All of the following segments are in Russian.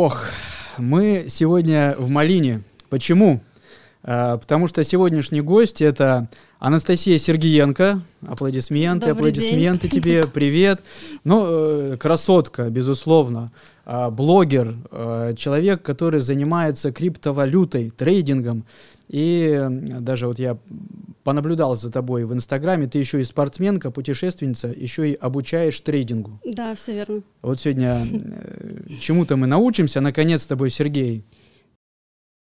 Ох, мы сегодня в Малине. Почему? А, потому что сегодняшний гость это Анастасия Сергиенко. Аплодисменты, Добрый аплодисменты день. тебе, привет. Ну, э, красотка, безусловно. А, Блогер, э, человек, который занимается криптовалютой, трейдингом. И э, даже вот я понаблюдал за тобой в Инстаграме, ты еще и спортсменка, путешественница, еще и обучаешь трейдингу. Да, все верно. Вот сегодня э, чему-то мы научимся, наконец, с тобой, Сергей.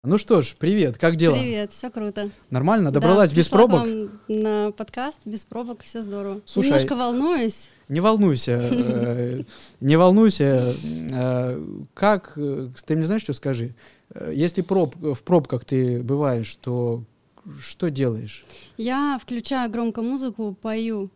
Ну что ж, привет, как дела? Привет, все круто. Нормально? Добралась Да, без пробок? на подкаст без пробок, все здорово. Слушай, Немножко волнуюсь. Не волнуйся, э, не волнуйся. э, Как, э, ты мне знаешь, что скажи? Если проб, в пробках ты бываешь, то что делаешь? Я включаю громко музыку, пою.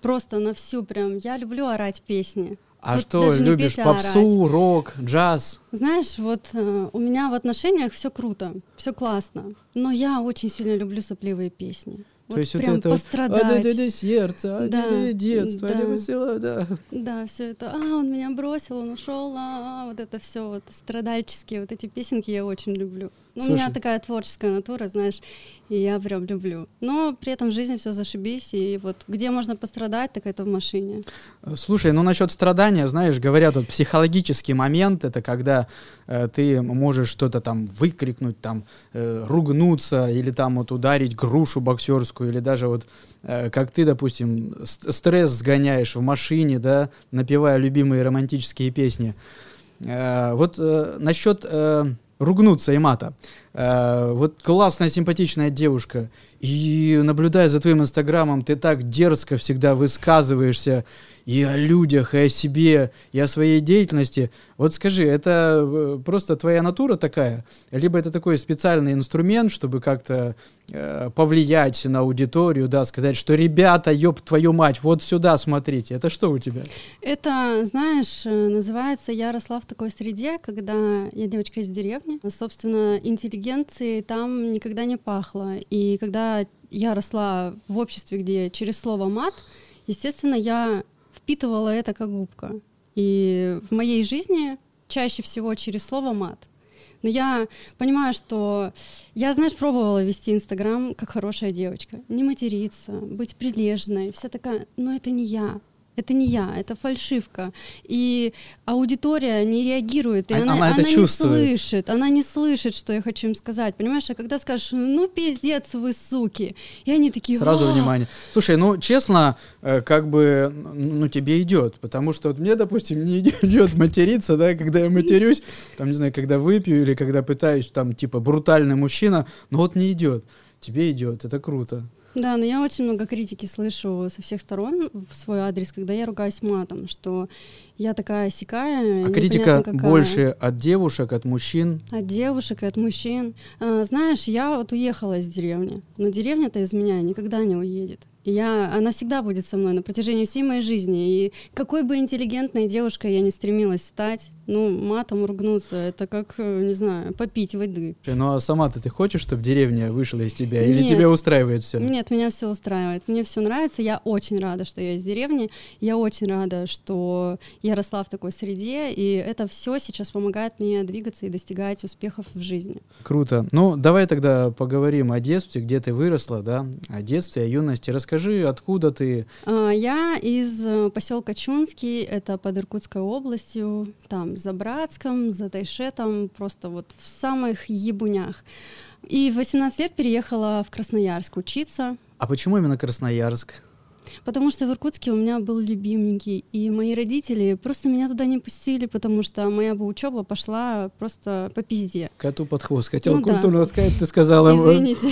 Просто на всю прям. Я люблю орать песни. А Вот что, любишь петь, а попсу, рок, джаз? Знаешь, вот э, у меня в отношениях все круто, все классно. Но я очень сильно люблю сопливые песни. То Вот есть вот прям это вот, пострадать. «А, да, да, да, сердце, а, Да, да, детство, да. да, весело, да. Да, все это, а, он меня бросил, он ушел, а, вот это все вот страдальческие вот эти песенки я очень люблю. Ну, у меня Слушай. такая творческая натура, знаешь, и я прям люблю. Но при этом в жизни все зашибись, и вот где можно пострадать, так это в машине. Слушай, ну насчет страдания, знаешь, говорят, вот психологический момент это когда э, ты можешь что-то там выкрикнуть, там э, ругнуться или там вот ударить грушу боксерскую или даже вот э, как ты, допустим, ст- стресс сгоняешь в машине, да, напевая любимые романтические песни. Э, вот э, насчет ругнуться и мата. Э, вот классная, симпатичная девушка, и наблюдая за твоим инстаграмом, ты так дерзко всегда высказываешься и о людях, и о себе, и о своей деятельности. Вот скажи, это э, просто твоя натура такая? Либо это такой специальный инструмент, чтобы как-то э, повлиять на аудиторию, да, сказать, что ребята, ёб твою мать, вот сюда смотрите. Это что у тебя? Это, знаешь, э, называется «Я росла в такой среде», когда я девочка из деревни. Собственно, интеллигенции там никогда не пахло. И когда я росла в обществе, где через слово «мат», естественно, я впитывала это как губка. И в моей жизни чаще всего через слово «мат». Но я понимаю, что я, знаешь, пробовала вести Инстаграм как хорошая девочка. Не материться, быть прилежной. Вся такая, но это не я. Это не я, это фальшивка. И аудитория не реагирует, и А- она, она это не слышит, она не слышит, что я хочу им сказать. Понимаешь, а когда скажешь, ну пиздец вы, суки, и они такие, Сразу «А, внимание. Слушай, ну честно, э, как бы, ну тебе идет, потому что вот мне, допустим, не идет материться, да, когда я матерюсь, там не знаю, когда выпью или когда пытаюсь, там типа брутальный мужчина, но вот не идет. Тебе идет, это круто. Да, но я очень много критики слышу со всех сторон в свой адрес, когда я ругаюсь матом, что я такая сикая. А критика больше от девушек, от мужчин. От девушек и от мужчин. А, знаешь, я вот уехала из деревни, но деревня-то из меня никогда не уедет. Я, она всегда будет со мной на протяжении всей моей жизни. И какой бы интеллигентной девушкой я не стремилась стать, ну, матом ругнуться, это как, э, не знаю, попить воды. Ну а сама-то ты хочешь, чтобы деревня вышла из тебя? Или Нет. тебя устраивает все? Нет, меня все устраивает. Мне все нравится. Я очень рада, что я из деревни. Я очень рада, что я росла в такой среде. И это все сейчас помогает мне двигаться и достигать успехов в жизни. Круто. Ну, давай тогда поговорим о детстве, где ты выросла, да, о детстве, о юности. Расскажи, откуда ты, А, Я из поселка Чунский, это под Иркутской областью, там за Братском, за Тайшетом, просто вот в самых ебунях. И в 18 лет переехала в Красноярск учиться, А почему именно Красноярск? Потому что в Иркутске у меня был любименький, и мои родители просто меня туда не пустили, потому что моя бы учеба пошла просто по пизде. Коту под хвост. Хотел Ну да. культурно сказать, ты сказала Извините.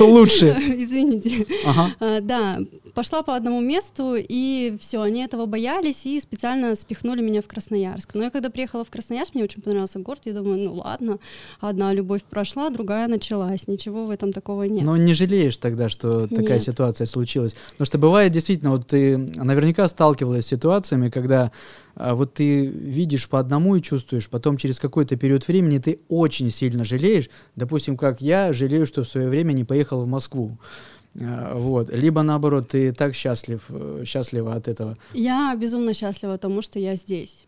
лучше. Извините. Ага. А, Да, пошла по одному месту, и все, они этого боялись и специально спихнули меня в Красноярск. Но я когда приехала в Красноярск, мне очень понравился город, я думаю, ну ладно, одна любовь прошла, другая началась, ничего в этом такого нет. Но не жалеешь тогда, что такая Нет. ситуация случилась? Потому что бывает действительно, вот ты наверняка сталкивалась с ситуациями, когда а, вот ты видишь по одному и чувствуешь, потом через какой-то период времени ты очень сильно жалеешь. Допустим, как я жалею, что в свое время не поехал в Москву. А, Вот. Либо наоборот, ты так счастлив, э, счастлива от этого. Я безумно счастлива тому, что я здесь.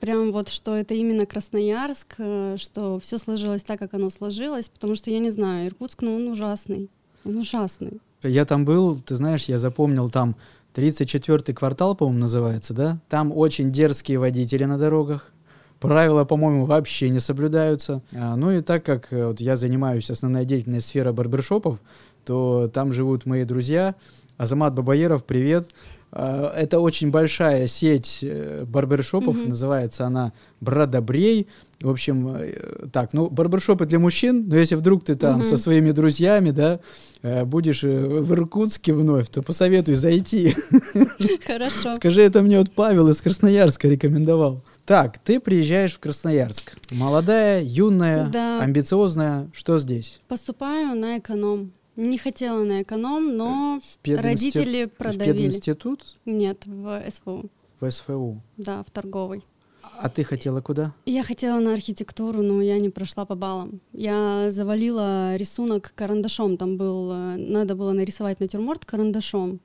прям вот, что это именно Красноярск, э, что все сложилось так, как оно сложилось, потому что я не знаю, Иркутск, ну он ужасный, он ужасный. Я там был, ты знаешь, я запомнил там 34-й квартал, по-моему, называется, да? Там очень дерзкие водители на дорогах. Правила, по-моему, вообще не соблюдаются. А, ну и так как э, вот, я занимаюсь основной деятельной сферой барбершопов, то там живут мои друзья. Азамат Бабаеров, привет. А, это очень большая сеть э, барбершопов, mm-hmm. называется она Брадобрей. В общем, э, так, ну, барбершопы для мужчин, но если вдруг ты там mm-hmm. со своими друзьями, да, э, будешь в Иркутске вновь, то посоветуй зайти. Хорошо. Скажи, это мне вот Павел из Красноярска рекомендовал. Так, ты приезжаешь в Красноярск. Молодая, юная, да. амбициозная. Что здесь? Поступаю на эконом. Не хотела на эконом, но в родители продавили. В пединститут? Нет, в СФУ. В СФУ? Да, в торговый. А ты хотела куда? Я хотела на архитектуру, но я не прошла по баллам. Я завалила рисунок карандашом. Там был, э, надо было нарисовать натюрморт карандашом.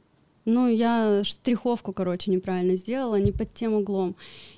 Ну, я штриховку, короче, неправильно сделала, не под тем углом.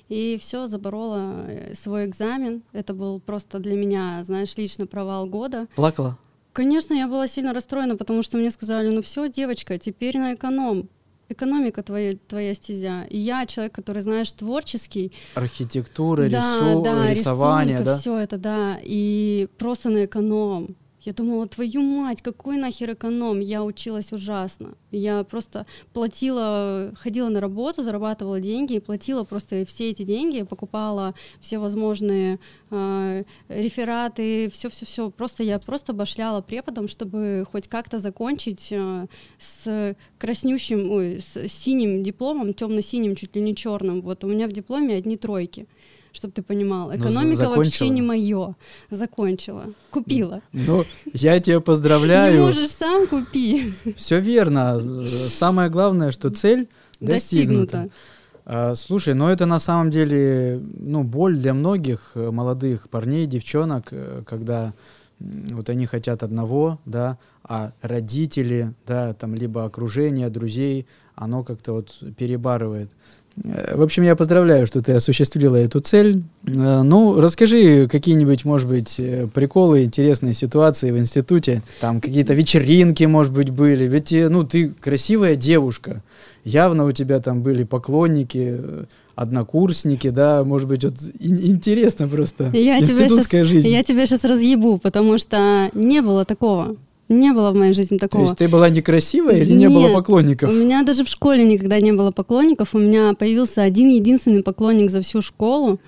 И все, заборола э, свой экзамен. Это был просто для меня, знаешь, лично провал года. Плакала? Конечно, я была сильно расстроена, потому что мне сказали, ну все, девочка, теперь на эконом. Экономика твоя, твоя стезя. И я человек, который, знаешь, творческий. Архитектура, да, рису... да, рисование, да? все это, да. И просто на эконом. Я думала, твою мать, какой нахер эконом? Я училась ужасно. Я просто платила, ходила на работу, зарабатывала деньги и платила просто все эти деньги, покупала все возможные э, рефераты, все-все-все. Просто я просто башляла преподом, чтобы хоть как-то закончить э, с краснющим, ой, с синим дипломом, темно-синим, чуть ли не черным. Вот у меня в дипломе одни тройки чтобы ты понимал. Ну, Экономика ну, вообще не мое. Закончила. Купила. Ну, я тебя поздравляю. Не можешь сам, купи. Все верно. Самое главное, что цель достигнута. достигнута. А, слушай, ну это на самом деле ну, боль для многих э, молодых парней, девчонок, э, когда вот они хотят одного, да, а родители, да, там либо окружение, друзей, оно как-то вот перебарывает. В общем, я поздравляю, что ты осуществила эту цель. Э, ну, расскажи какие-нибудь, может быть, э, приколы, интересные ситуации в институте. Там какие-то вечеринки, может быть, были. Ведь, э, ну, ты красивая девушка. Явно у тебя там были поклонники, однокурсники, да, может быть, вот интересно просто. Я институтская сейчас, жизнь. Я тебя сейчас разъебу, потому что не было такого. Не было в моей жизни такого. То есть ты была некрасивая или Нет, не было поклонников? У меня даже в школе никогда не было поклонников. У меня появился один единственный поклонник за всю школу.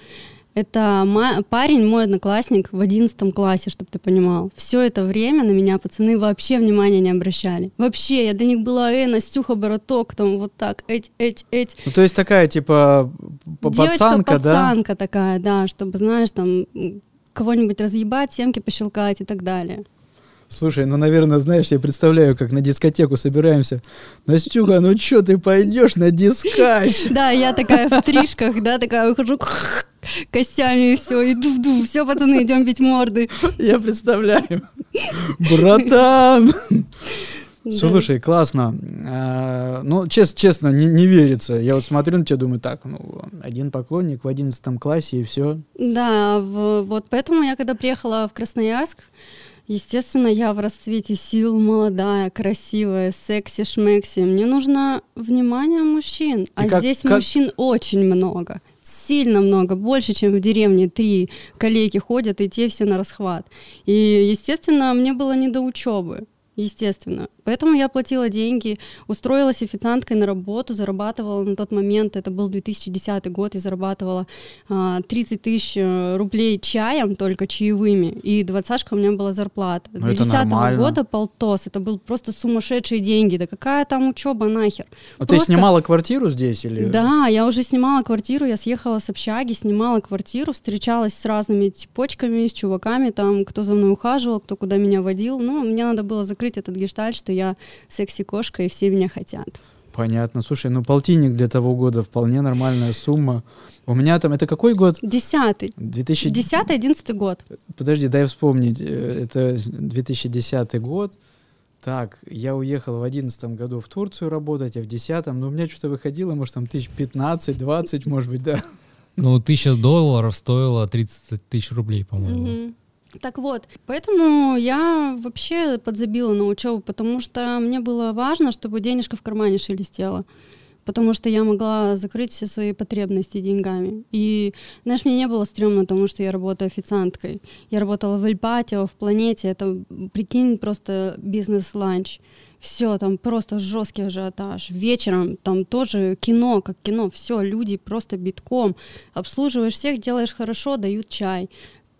Это парень, мой одноклассник в одиннадцатом классе, чтобы ты понимал. Все это время на меня пацаны вообще внимания не обращали. Вообще, я для них была, эй, Настюха, Бороток, там вот так, эть, эть, эть. Ну, то есть такая, типа, пацанка, да? пацанка такая, да, чтобы, знаешь, там, кого-нибудь разъебать, семки пощелкать и так далее. Слушай, ну, наверное, знаешь, я представляю, как на дискотеку собираемся. Настюха, ну что, ты пойдешь на дискач? Да, я такая в тришках, да, такая выхожу костями и все, и ду-ду, все, пацаны, идем бить морды. Я представляю. Братан! Слушай, классно. А, ну, честно, честно, не, не верится. Я вот смотрю на тебя, думаю, так, ну, один поклонник в одиннадцатом классе и все. Да, вот поэтому я когда приехала в Красноярск, Естественно, я в расцвете сил, молодая, красивая, секси-шмекси. Мне нужно внимание мужчин. И а как, здесь как... мужчин очень много. Сильно много, больше, чем в деревне. Три коллеги ходят, и те все на расхват. И, естественно, мне было не до учебы естественно. Поэтому я платила деньги, устроилась официанткой на работу, зарабатывала на тот момент, это был 2010 год, и зарабатывала а, 30 тысяч э, рублей чаем, только чаевыми, и двадцашка у меня была зарплата. Ну, 2010 года полтос, это был просто сумасшедшие деньги, да какая там учеба нахер. А просто... ты снимала квартиру здесь или? Да, я уже снимала квартиру, я съехала с общаги, снимала квартиру, встречалась с разными типочками, с чуваками, там, кто за мной ухаживал, кто куда меня водил, ну, мне надо было закрыть закрыть этот гештальт, что я секси-кошка, и все меня хотят. Понятно. Слушай, ну полтинник для того года вполне нормальная сумма. У меня там, это какой год? Десятый. 2000... Десятый, одиннадцатый год. Подожди, дай вспомнить. Э, это 2010 год. Так, я уехал в одиннадцатом году в Турцию работать, а в десятом, ну, у меня что-то выходило, может, там тысяч 15-20, может быть, да. Ну, тысяча долларов стоила 30 тысяч рублей, по-моему. Мгм. Так вот, поэтому я вообще подзабила на учебу, потому что мне было важно, чтобы денежка в кармане шелестела. Потому что я могла закрыть все свои потребности деньгами. И, знаешь, мне не было стрёмно, потому что я работаю официанткой. Я работала в Эльпатио, в Планете. Это, прикинь, просто бизнес-ланч. Все, там просто жесткий ажиотаж. Вечером там тоже кино, как кино. Все, люди просто битком. Обслуживаешь всех, делаешь хорошо, дают чай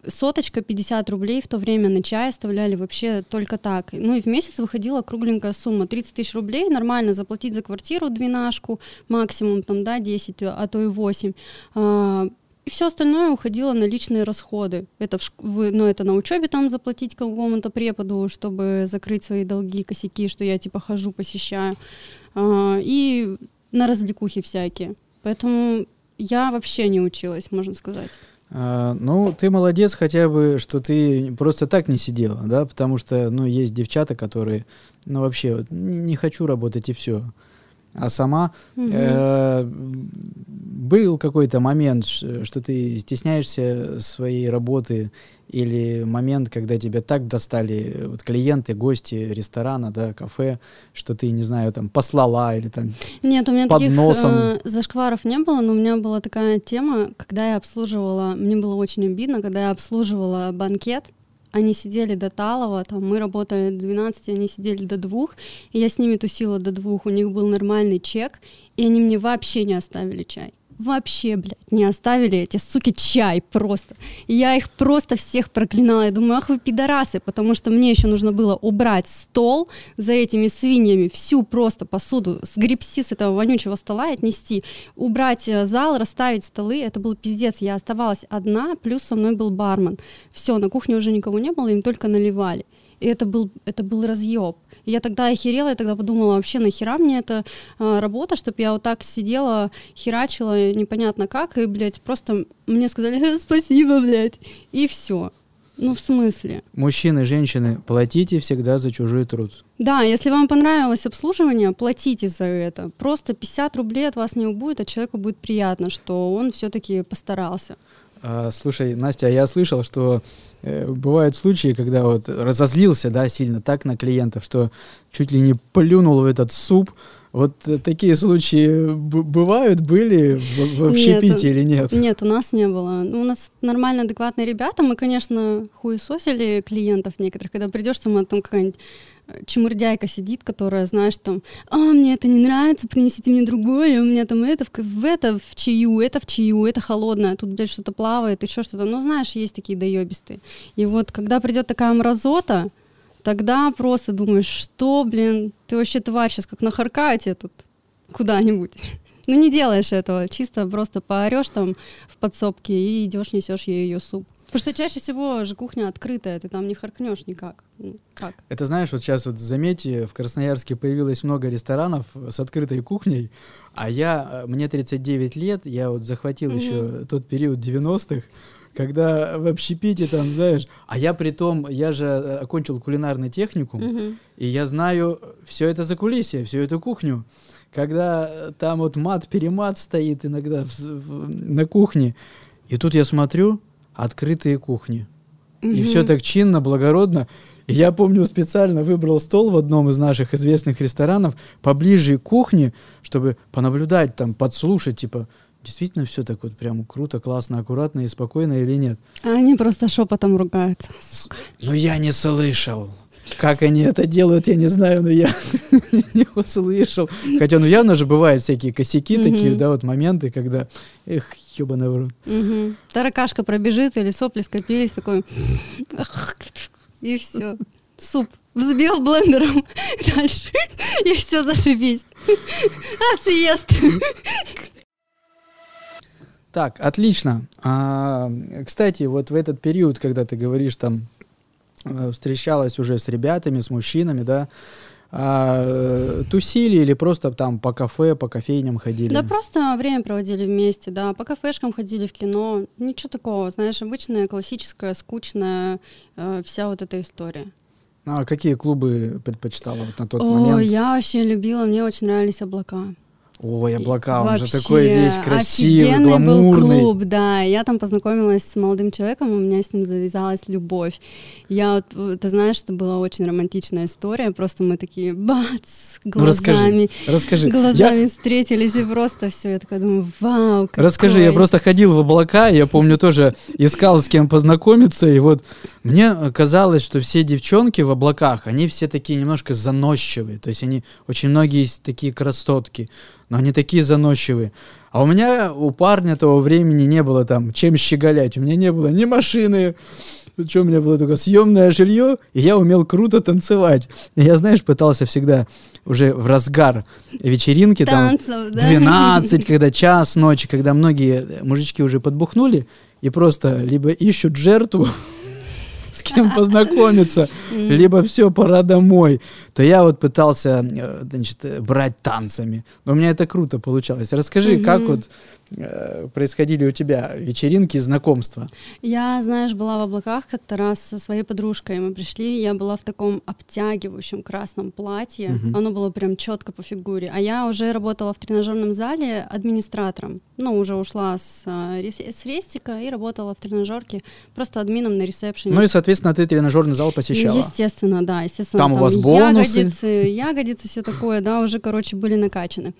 соточка 50 рублей в то время на чай оставляли вообще только так. Ну и в месяц выходила кругленькая сумма. 30 тысяч рублей нормально заплатить за квартиру двенашку, максимум там, да, 10, а то и 8. А, и все остальное уходило на личные расходы. Это, в, шк- ну, это на учебе там заплатить какому-то преподу, чтобы закрыть свои долги, косяки, что я типа хожу, посещаю. А, и на развлекухи всякие. Поэтому я вообще не училась, можно сказать. А, ну, ты молодец хотя бы, что ты просто так не сидела, да, потому что, ну, есть девчата, которые, ну, вообще, вот, не, не хочу работать и все. А сама Мгм. э, был какой-то момент, что ты стесняешься своей работы или момент, когда тебя так достали э, вот клиенты, гости ресторана, да, кафе, что ты, не знаю, там послала или там Нет, у меня под таких носом. э, зашкваров не было, но у меня была такая тема, когда я обслуживала, мне было очень обидно, когда я обслуживала банкет, они сидели до Талова, там мы работали до 12, они сидели до двух, и я с ними тусила до двух, у них был нормальный чек, и они мне вообще не оставили чай. Вообще, блядь, не оставили эти суки чай просто. И я их просто всех проклинала. Я думаю, ах вы пидорасы, потому что мне еще нужно было убрать стол за этими свиньями, всю просто посуду, сгребси с этого вонючего стола и отнести, убрать э, зал, расставить столы. Это был пиздец. Я оставалась одна, плюс со мной был бармен. Все, на кухне уже никого не было, им только наливали. И это был, это был разъеб. И я тогда охерела, я тогда подумала, вообще нахера мне эта а, работа, чтобы я вот так сидела, херачила непонятно как, и, блядь, просто мне сказали «Э, спасибо, блядь, и все. Ну, в смысле? мужчины, женщины, платите всегда за чужой труд. Да, если вам понравилось обслуживание, платите за это. Просто 50 рублей от вас не убудет, а человеку будет приятно, что он все-таки постарался. А, слушай, Настя, а я слышал, что э, бывают случаи, когда вот разозлился, да, сильно так на клиентов, что чуть ли не плюнул в этот суп. Вот э, такие случаи бывают, были в, в общепите Нет, или нет? Нет, у нас не было. Ну, у нас нормально адекватные ребята. Мы, конечно, хуесосили клиентов некоторых. Когда придешь, там, а там какая-нибудь чемурдяйка сидит, которая, знаешь, там, а, мне это не нравится, принесите мне другое, у меня там это в, в это в чаю, это в чаю, это холодное, тут, блядь, что-то плавает, еще что-то. Ну, знаешь, есть такие доебистые. И вот, когда придет такая мразота, тогда просто думаешь, что, блин, ты вообще тварь сейчас как нахаркаю тебе тут куда-нибудь. Ну, не делаешь этого, чисто просто поорешь там в подсобке и идешь, несешь ей ее суп. Потому что чаще всего же кухня открытая, ты там не харкнешь никак. Как? Это знаешь, вот сейчас вот заметьте, в Красноярске появилось много ресторанов с открытой кухней, а я, э, мне 39 лет, я вот захватил Мгм. еще тот период 90-х, когда в общепите там, знаешь, а я при том, я же э, окончил кулинарный техникум, Мгм. и я знаю все это за кулисье, всю эту кухню. Когда э, там вот мат-перемат стоит иногда в- в- на кухне, и тут я смотрю, открытые кухни. И Мгм. все так чинно, благородно. И я помню, специально выбрал стол в одном из наших известных ресторанов поближе к кухне, чтобы понаблюдать, там, подслушать, типа, действительно все так вот прям круто, классно, аккуратно и спокойно или нет. А они просто шепотом ругаются. Сука. Но я не слышал. Как они это делают, я не знаю, но я не услышал. Хотя, ну явно же бывают всякие косяки такие, да, вот моменты, когда, эх, ебаный в рот. Таракашка пробежит или сопли скопились, такой... И все. Суп взбил блендером дальше, и все зашибись. А съест. Так, отлично. А, кстати, вот в этот период, когда ты говоришь, там, э, встречалась уже с ребятами, с мужчинами, да, а, тусили или просто там по кафе, по кофейням ходили? Да просто время проводили вместе, да, по кафешкам ходили в кино, ничего такого, знаешь, обычная, классическая, скучная э, вся вот эта история. А какие клубы предпочитала вот на тот О, момент? я вообще любила, мне очень нравились облака. Ой, облака, он же Вообще такой весь красивый, гламурный. был клуб, да. Я там познакомилась с молодым человеком, у меня с ним завязалась любовь. Я вот, ты знаешь, это была очень романтичная история, просто мы такие бац, Ну, расскажи, глазами, расскажи. Я- глазами встретились и просто все. Я такая думаю, вау, какой. Расскажи, я просто ходил в облака, я помню тоже искал с кем познакомиться, и вот мне казалось, что все девчонки в облаках, они все такие немножко заносчивые, то есть они, очень многие такие красотки, но они такие заносчивые. А у меня, у парня того времени не было там чем щеголять, у меня не было ни машины, что у меня было только съемное жилье, и я умел круто танцевать. И я, знаешь, пытался всегда уже в разгар вечеринки, там, танцев, да? 12, когда час ночи, когда многие мужички уже подбухнули и просто либо ищут жертву, с кем познакомиться, либо все, пора домой, то я вот пытался, э, значит, э, брать танцами. Но у меня это круто получалось. Расскажи, как вот происходили у тебя вечеринки, знакомства? Я, знаешь, была в облаках как-то раз со своей подружкой. Мы пришли, я была в таком обтягивающем красном платье. Мгм. Оно было прям четко по фигуре. А я уже работала в тренажерном зале администратором. Ну, уже ушла с, рес- с рестика и работала в тренажерке просто админом на ресепшене. Ну и, соответственно, ты тренажерный зал посещала. Естественно, да, естественно. Там у вас бонусы? Ягодицы, ягодицы, все такое, да, уже, короче, были накачаны.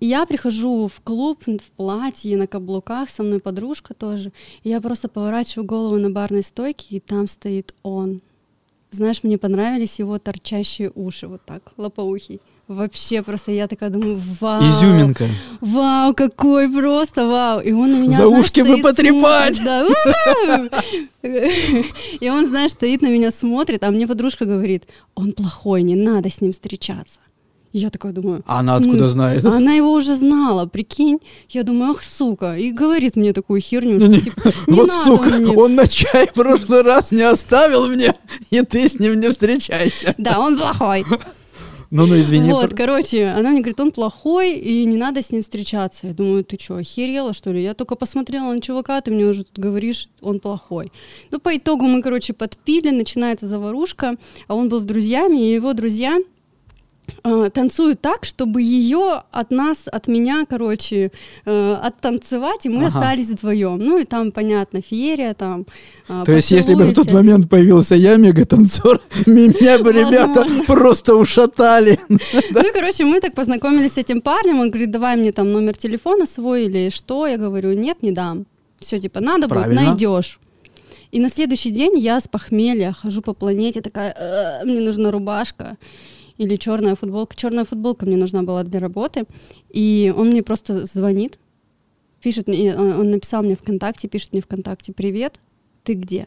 Я прихожу в клуб в платье, на каблуках, со мной подружка тоже. И я просто поворачиваю голову на барной стойке, и там стоит он. Знаешь, мне понравились его торчащие уши, вот так, лопоухий. Вообще просто я такая думаю, вау. Изюминка. Вау, какой просто, вау. И он на меня, За знаешь, ушки бы потрепать. смотрит, да. И он, знаешь, стоит на меня, смотрит, а мне подружка говорит, он плохой, не надо с ним встречаться. И я такая думаю, А она «В откуда смысле?» знает? А Она его уже знала, прикинь. Я думаю, ах, сука. И говорит мне такую херню, что типа, не вот надо сука, мне. он на чай в прошлый раз не оставил мне, и ты с ним не встречайся. Да, он плохой. Ну, ну, извини. Вот, короче, она мне говорит, он плохой, и не надо с ним встречаться. Я думаю, ты что, охерела, что ли? Я только посмотрела на чувака, ты мне уже тут говоришь, он плохой. Ну, по итогу мы, короче, подпили, начинается заварушка, а он был с друзьями, и его друзья э, танцуют так, чтобы ее от нас, от меня, короче, э, оттанцевать, и мы Ага. остались вдвоем. Ну, и там, понятно, феерия, там... э, То есть, если бы в тот момент появился я, мега-танцор, меня бы ребята просто ушатали. Ну и, короче, мы так познакомились с этим парнем. Он говорит, давай мне там номер телефона свой или что. Я говорю, нет, не дам. Все, типа, надо будет, найдешь. И на следующий день я с похмелья хожу по планете, такая, «Э, мне нужна рубашка или черная футболка. Черная футболка мне нужна была для работы. И он мне просто звонит, пишет мне, он он написал мне ВКонтакте, пишет мне ВКонтакте, привет, ты где?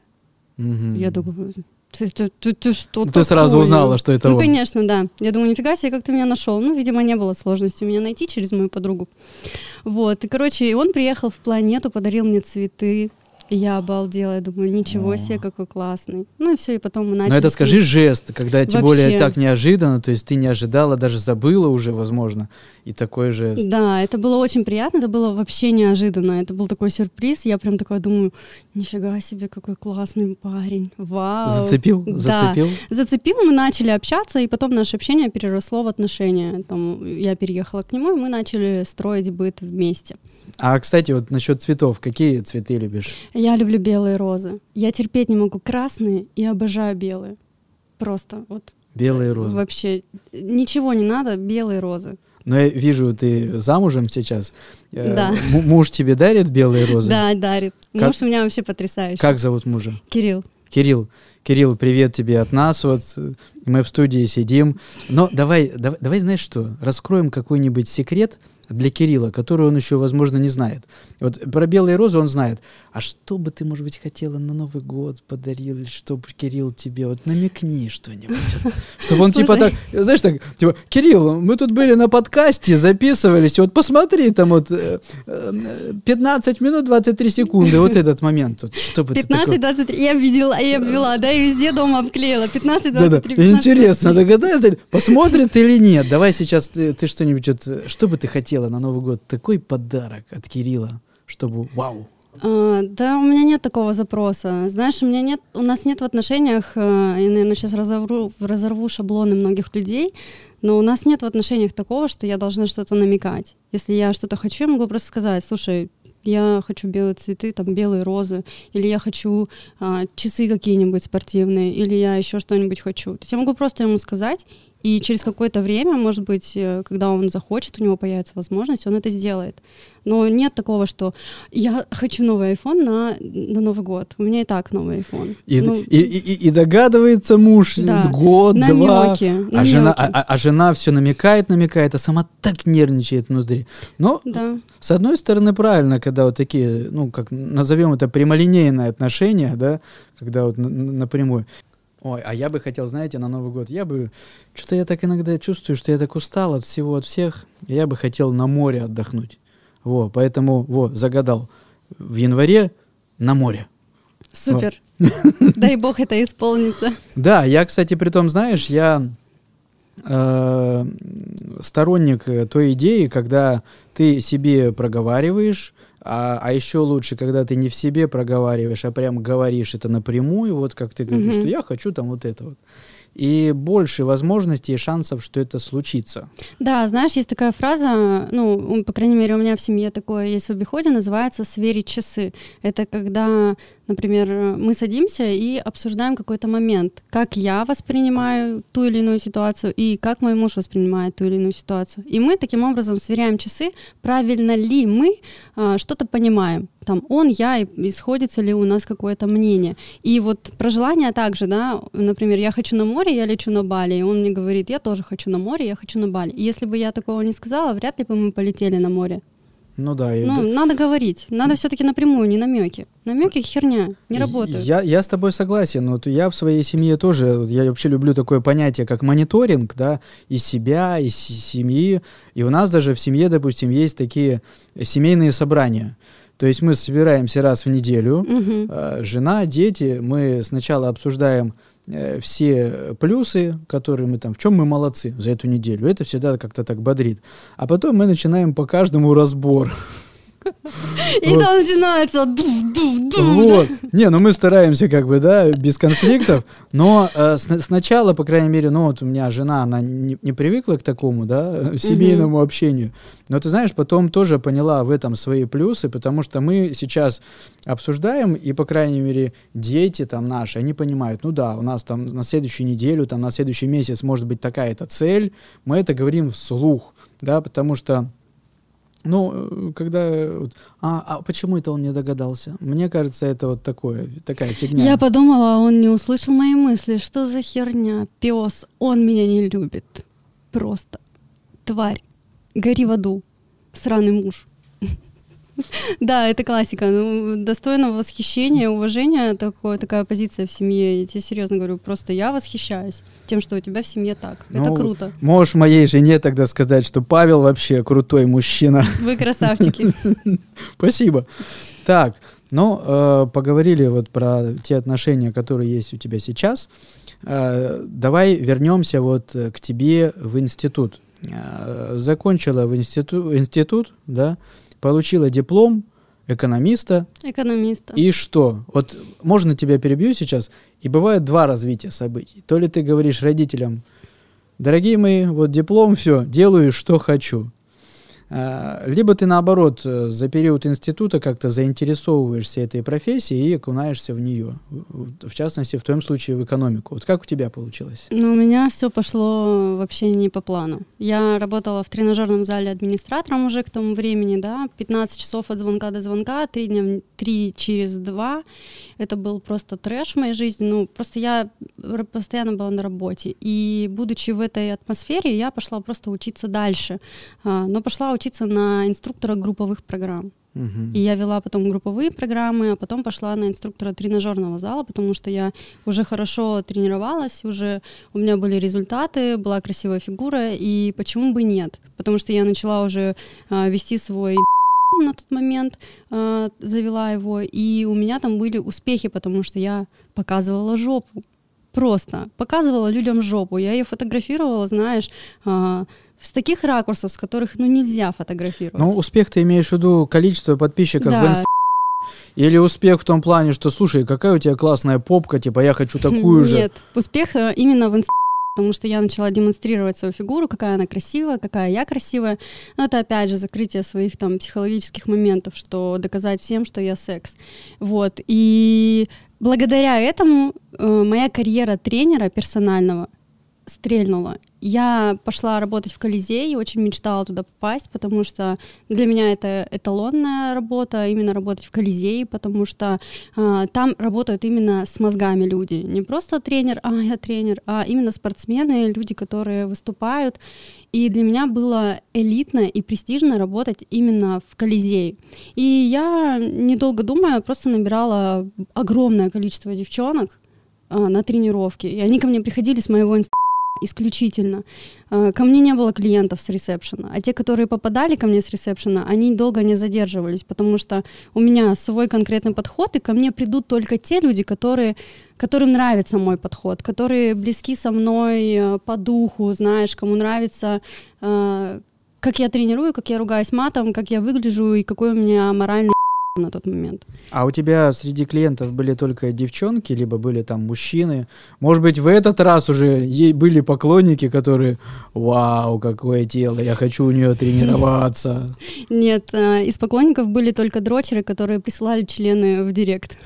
Я думаю, ты, ты, ты, ты что Ты сразу такое?» узнала, что это Ну, он. конечно, да. Я думаю, нифига себе, как ты меня нашел. Ну, видимо, не было сложности меня найти через мою подругу. Вот. И, короче, он приехал в планету, подарил мне цветы. И я обалдела, я думаю, ничего себе, какой классный. Ну и все, и потом мы начали. Но это с скажи жест, когда тем более Вообще. так неожиданно, то есть ты не ожидала, даже забыла уже, возможно, и такой жест. Да, это было очень приятно, это было вообще неожиданно. Это был такой сюрприз. Я прям такая думаю, нифига себе, какой классный парень. Вау. Зацепил? Да. Зацепил? Зацепил, мы начали общаться, и потом наше общение переросло в отношения. Там, я переехала к нему, и мы начали строить быт вместе. А, кстати, вот насчет цветов, какие цветы любишь? Я люблю белые розы. Я терпеть не могу красные и обожаю белые. Просто вот Белые розы. вообще ничего не надо, белые розы. Но я вижу, ты замужем сейчас. Э, Да. м- Муж тебе дарит белые розы? Да, дарит. Как- Муж у меня вообще потрясающий. Как зовут мужа? Кирилл. Кирилл, Кирилл, привет тебе от нас. Вот э, мы в студии сидим. Но давай, давай, давай знаешь что? Раскроем какой-нибудь секрет для Кирилла, который он еще, возможно, не знает. Вот про белые розы он знает. А что бы ты, может быть, хотела на Новый год подарил, или чтобы Кирилл тебе вот намекни что-нибудь, вот, чтобы он типа так, знаешь так, типа, Кирилл, мы тут были на подкасте, записывались, вот посмотри там вот э, э, 15 минут 23 секунды, вот этот момент, вот, такой- 15-23. Я обвела, я обвела, да, и везде дома обклеила. 15-23. Да-да. 15-23. Интересно, догадается, посмотрит или нет. Давай сейчас ты, ты что-нибудь, вот, э, что бы ты хотела на Новый год? Такой подарок от Кирилла, чтобы вау. А, да, у меня нет такого запроса. Знаешь, у меня нет, у нас нет в отношениях, э, я, наверное, сейчас разорву, разорву шаблоны многих людей, но у нас нет в отношениях такого, что я должна что-то намекать. Если я что-то хочу, я могу просто сказать, слушай, я хочу белые цветы, там белые розы, или я хочу а, часы какие-нибудь спортивные, или я еще что-нибудь хочу. То есть я могу просто ему сказать, и через какое-то время, может быть, э, когда он захочет, у него появится возможность, он это сделает. Но нет такого, что я хочу новый iPhone на, на Новый год. У меня и так новый iPhone. И, Ну, и, и, и догадывается муж Да. год, два, намеки, а жена, намеки. а, а жена все намекает, намекает, а сама так нервничает внутри. Но Да. с одной стороны правильно, когда вот такие, ну как назовем это прямолинейные отношения, да, когда вот напрямую. Ой, а я бы хотел, знаете, на Новый год, я бы, что-то я так иногда чувствую, что я так устал от всего, от всех, я бы хотел на море отдохнуть. Во, поэтому, вот, загадал, в январе на море. Супер. Дай бог это исполнится. Да, я, кстати, при том, знаешь, я э, сторонник э, той идеи, когда ты себе проговариваешь, а, а еще лучше, когда ты не в себе проговариваешь, а прям говоришь это напрямую, вот как ты говоришь, Мгм. что я хочу там вот это вот. И больше возможностей и шансов, что это случится. Да, знаешь, есть такая фраза, ну, по крайней мере, у меня в семье такое есть в обиходе, называется «сверить часы». Это когда, например, э, мы садимся и обсуждаем какой-то момент, как я воспринимаю ту или иную ситуацию и как мой муж воспринимает ту или иную ситуацию. И мы таким образом сверяем часы, правильно ли мы а, что-то понимаем. Там он, я, и и сходится ли у нас какое-то мнение. И вот про желание также, да, например, я хочу на море, я лечу на Бали, и он мне говорит, я тоже хочу на море, я хочу на Бали. И если бы я такого не сказала, вряд ли бы мы полетели на море. Ну да, и Ну, надо говорить, надо все-таки напрямую, не намеки. Намеки херня, не работают. Я, я с тобой согласен. Вот я в своей семье тоже, я вообще люблю такое понятие, как мониторинг, да, из себя, с- семьи. И у нас даже в семье, допустим, есть такие семейные собрания. То есть мы собираемся раз в неделю, э, жена, дети, мы сначала обсуждаем э, все плюсы, которые мы там, в чем мы молодцы за эту неделю. Это всегда как-то так бодрит. А потом мы начинаем по каждому разбор. И там начинается. Вот. Не, ну мы стараемся как бы, да, без конфликтов, но э, сна- сначала, по крайней мере, ну вот у меня жена, она не, не привыкла к такому, да, семейному общению, но ты знаешь, потом тоже поняла в этом свои плюсы, потому что мы сейчас обсуждаем, и, по крайней мере, дети там наши, они понимают, ну да, у нас там на следующую неделю, там на следующий месяц может быть такая-то цель, мы это говорим вслух, да, потому что ну, э, когда... э, а, а почему это он не догадался? Мне кажется, это вот такое, такая фигня. Я подумала, он не услышал мои мысли. Что за херня? Пес, он меня не любит. Просто. Тварь. Гори в аду. Сраный муж. Да, это классика. Ну, достойно восхищения, уважения такое, такая позиция в семье. Я тебе серьезно говорю, просто я восхищаюсь тем, что у тебя в семье так. Это Ну, круто. Можешь моей жене тогда сказать, что Павел вообще крутой мужчина. Вы красавчики. Спасибо. Так, ну, э, поговорили вот про те отношения, которые есть у тебя сейчас. Э, давай вернемся вот к тебе в институт. Э, закончила в институт, институт, да, получила диплом экономиста. Экономиста. И что? Вот можно тебя перебью сейчас? И бывает два развития событий. То ли ты говоришь родителям, дорогие мои, вот диплом, все, делаю, что хочу. А, Либо ты, наоборот, э, за период института как-то заинтересовываешься этой профессией и окунаешься в нее. В частности, в твоем случае в экономику. Вот как у тебя получилось? Ну, у меня все пошло вообще не по плану. Я работала в тренажерном зале администратором уже к тому времени, да, 15 часов от звонка до звонка, три дня, в- три через два. Это был просто трэш в моей жизни. Ну, просто я постоянно была на работе. И будучи в этой атмосфере, я пошла просто учиться дальше. А, Но пошла учиться на инструктора групповых программ. Мгм. И я вела потом групповые программы, а потом пошла на инструктора тренажерного зала, потому что я уже хорошо тренировалась, уже у меня были результаты, была красивая фигура, и почему бы нет? Потому что я начала уже а, вести свой на тот момент, а, завела его, и у меня там были успехи, потому что я показывала жопу. Просто показывала людям жопу. Я ее фотографировала, знаешь, а, с таких ракурсов, с которых ну нельзя фотографировать. Ну, успех ты имеешь в виду количество подписчиков в Да, инстаграме. Или успех в том плане, что, слушай, какая у тебя классная попка, типа, я хочу такую же. Нет, успех э, именно в инстаграме потому что я начала демонстрировать свою фигуру, какая она красивая, какая я красивая. Но это опять же закрытие своих там психологических моментов, что доказать всем, что я секс. Вот. И благодаря этому э, моя карьера тренера персонального стрельнула. Я пошла работать в Колизей и очень мечтала туда попасть, потому что для меня это эталонная работа, именно работать в Колизее, потому что э, там работают именно с мозгами люди. Не просто тренер, а я тренер, а именно спортсмены, люди, которые выступают. И для меня было элитно и престижно работать именно в Колизее. И я, недолго думая, просто набирала огромное количество девчонок, а, на тренировки. И они ко мне приходили с моего инстаграма исключительно. А, ко мне не было клиентов с ресепшена, а те, которые попадали ко мне с ресепшена, они долго не задерживались, потому что у меня свой конкретный подход, и ко мне придут только те люди, которые, которым нравится мой подход, которые близки со мной э, по духу, знаешь, кому нравится э, как я тренирую, как я ругаюсь матом, как я выгляжу и какой у меня моральный на тот момент. А у тебя среди клиентов были только девчонки, либо были там мужчины? Может быть, в этот раз уже ей были поклонники, которые «Вау, какое тело, я хочу у нее тренироваться». Нет, а, из поклонников были только дрочеры, которые присылали члены в директ.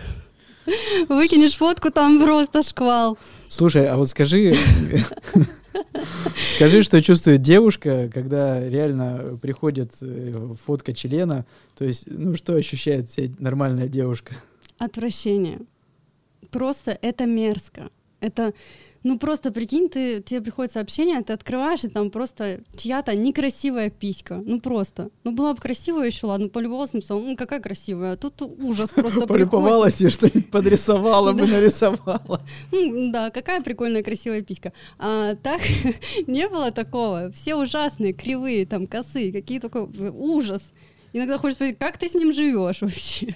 Выкинешь фотку, там просто шквал. Слушай, а вот скажи, скажи, что чувствует девушка, когда реально приходит э, фотка члена, то есть, ну что ощущает вся нормальная девушка? Отвращение. Просто это мерзко. Это ну просто прикинь, ты, тебе приходит сообщение, ты открываешь, и там просто чья-то некрасивая писька. Ну просто. Ну была бы красивая еще, ладно, полюбовалась, написала, ну какая красивая. А тут ужас просто Полюбовалась и что-нибудь подрисовала бы, нарисовала. Ну да, какая прикольная красивая писька. А так не было такого. Все ужасные, кривые, там, косые, какие такой ужас. Иногда хочешь спросить, как ты с ним живешь вообще?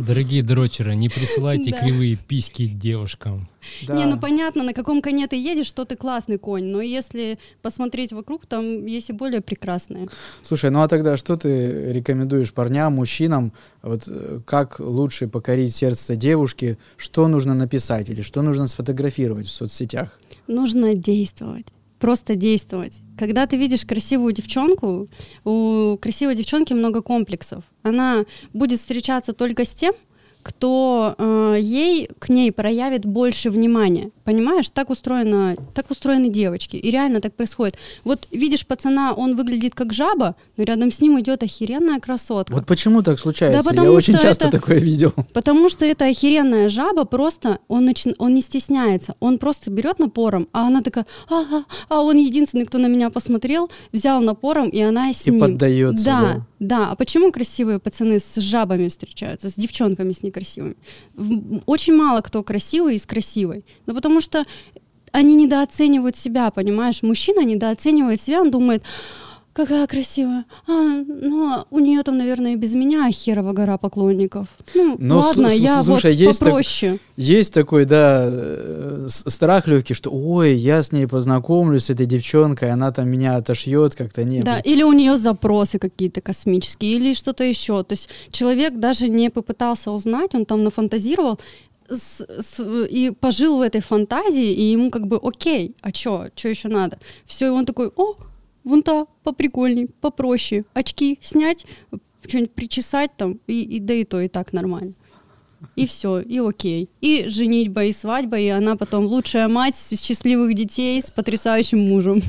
Дорогие дрочеры, не присылайте кривые письки девушкам. Да. Не, ну понятно, на каком коне ты едешь, что ты классный конь, но если посмотреть вокруг, там есть и более прекрасные. Слушай, ну а тогда что ты рекомендуешь парням, мужчинам, вот э, как лучше покорить сердце девушки, что нужно написать или что нужно сфотографировать в соцсетях? Нужно действовать просто действовать. Когда ты видишь красивую девчонку, у красивой девчонки много комплексов. Она будет встречаться только с тем, кто э, ей к ней проявит больше внимания. Понимаешь, так устроено, так устроены девочки. И реально так происходит. Вот видишь пацана, он выглядит как жаба, но рядом с ним идет охеренная красотка. Вот почему так случается? Да, потому Я очень часто это, такое видел. Потому что эта охеренная жаба просто, он, начи, он не стесняется, он просто берет напором, а она такая, а, а он единственный, кто на меня посмотрел, взял напором, и она с и ним. Поддается. Да, да, да. А почему красивые пацаны с жабами встречаются, с девчонками с некрасивыми? Очень мало кто красивый и с красивой. Ну, потому что они недооценивают себя, понимаешь? Мужчина недооценивает себя, он думает, какая красивая. А, ну, у нее там, наверное, и без меня херова гора поклонников. Ну, Но ладно, я слушай, вот есть попроще. Так, есть такой, да, э, страх легкий, что, ой, я с ней познакомлюсь, с этой девчонкой, она там меня отошьет как-то, не. Да, или у нее запросы какие-то космические, или что-то еще. То есть человек даже не попытался узнать, он там нафантазировал, с, с, и пожил в этой фантазии, и ему как бы окей, а чё, чё еще надо? Все, и он такой, о, вон та, поприкольней, попроще, очки снять, что-нибудь причесать там, и, и да и то, и так нормально. И все, и окей. И женитьба, и свадьба, и она потом лучшая мать счастливых детей с потрясающим мужем.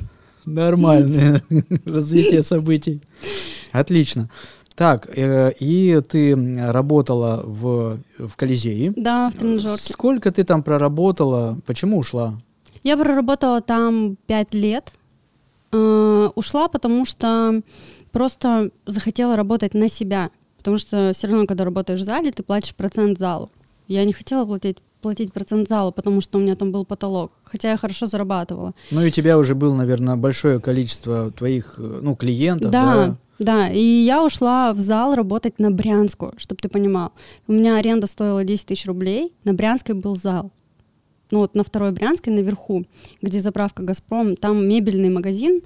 Нормальное развитие событий. Отлично. Так, э, и ты работала в, в Колизее. Да, в тренажерке. Сколько ты там проработала? Почему ушла? Я проработала там пять лет. Э, ушла, потому что просто захотела работать на себя. Потому что все равно, когда работаешь в зале, ты платишь процент залу. Я не хотела платить платить процент залу, потому что у меня там был потолок, хотя я хорошо зарабатывала. Ну и у тебя уже было, наверное, большое количество твоих, э, ну, клиентов, да? Да, да, и я ушла в зал работать на Брянскую, чтобы ты понимал. У меня аренда стоила 10 тысяч рублей, на Брянской был зал. Ну вот на второй Брянской наверху, где заправка «Газпром», там мебельный магазин,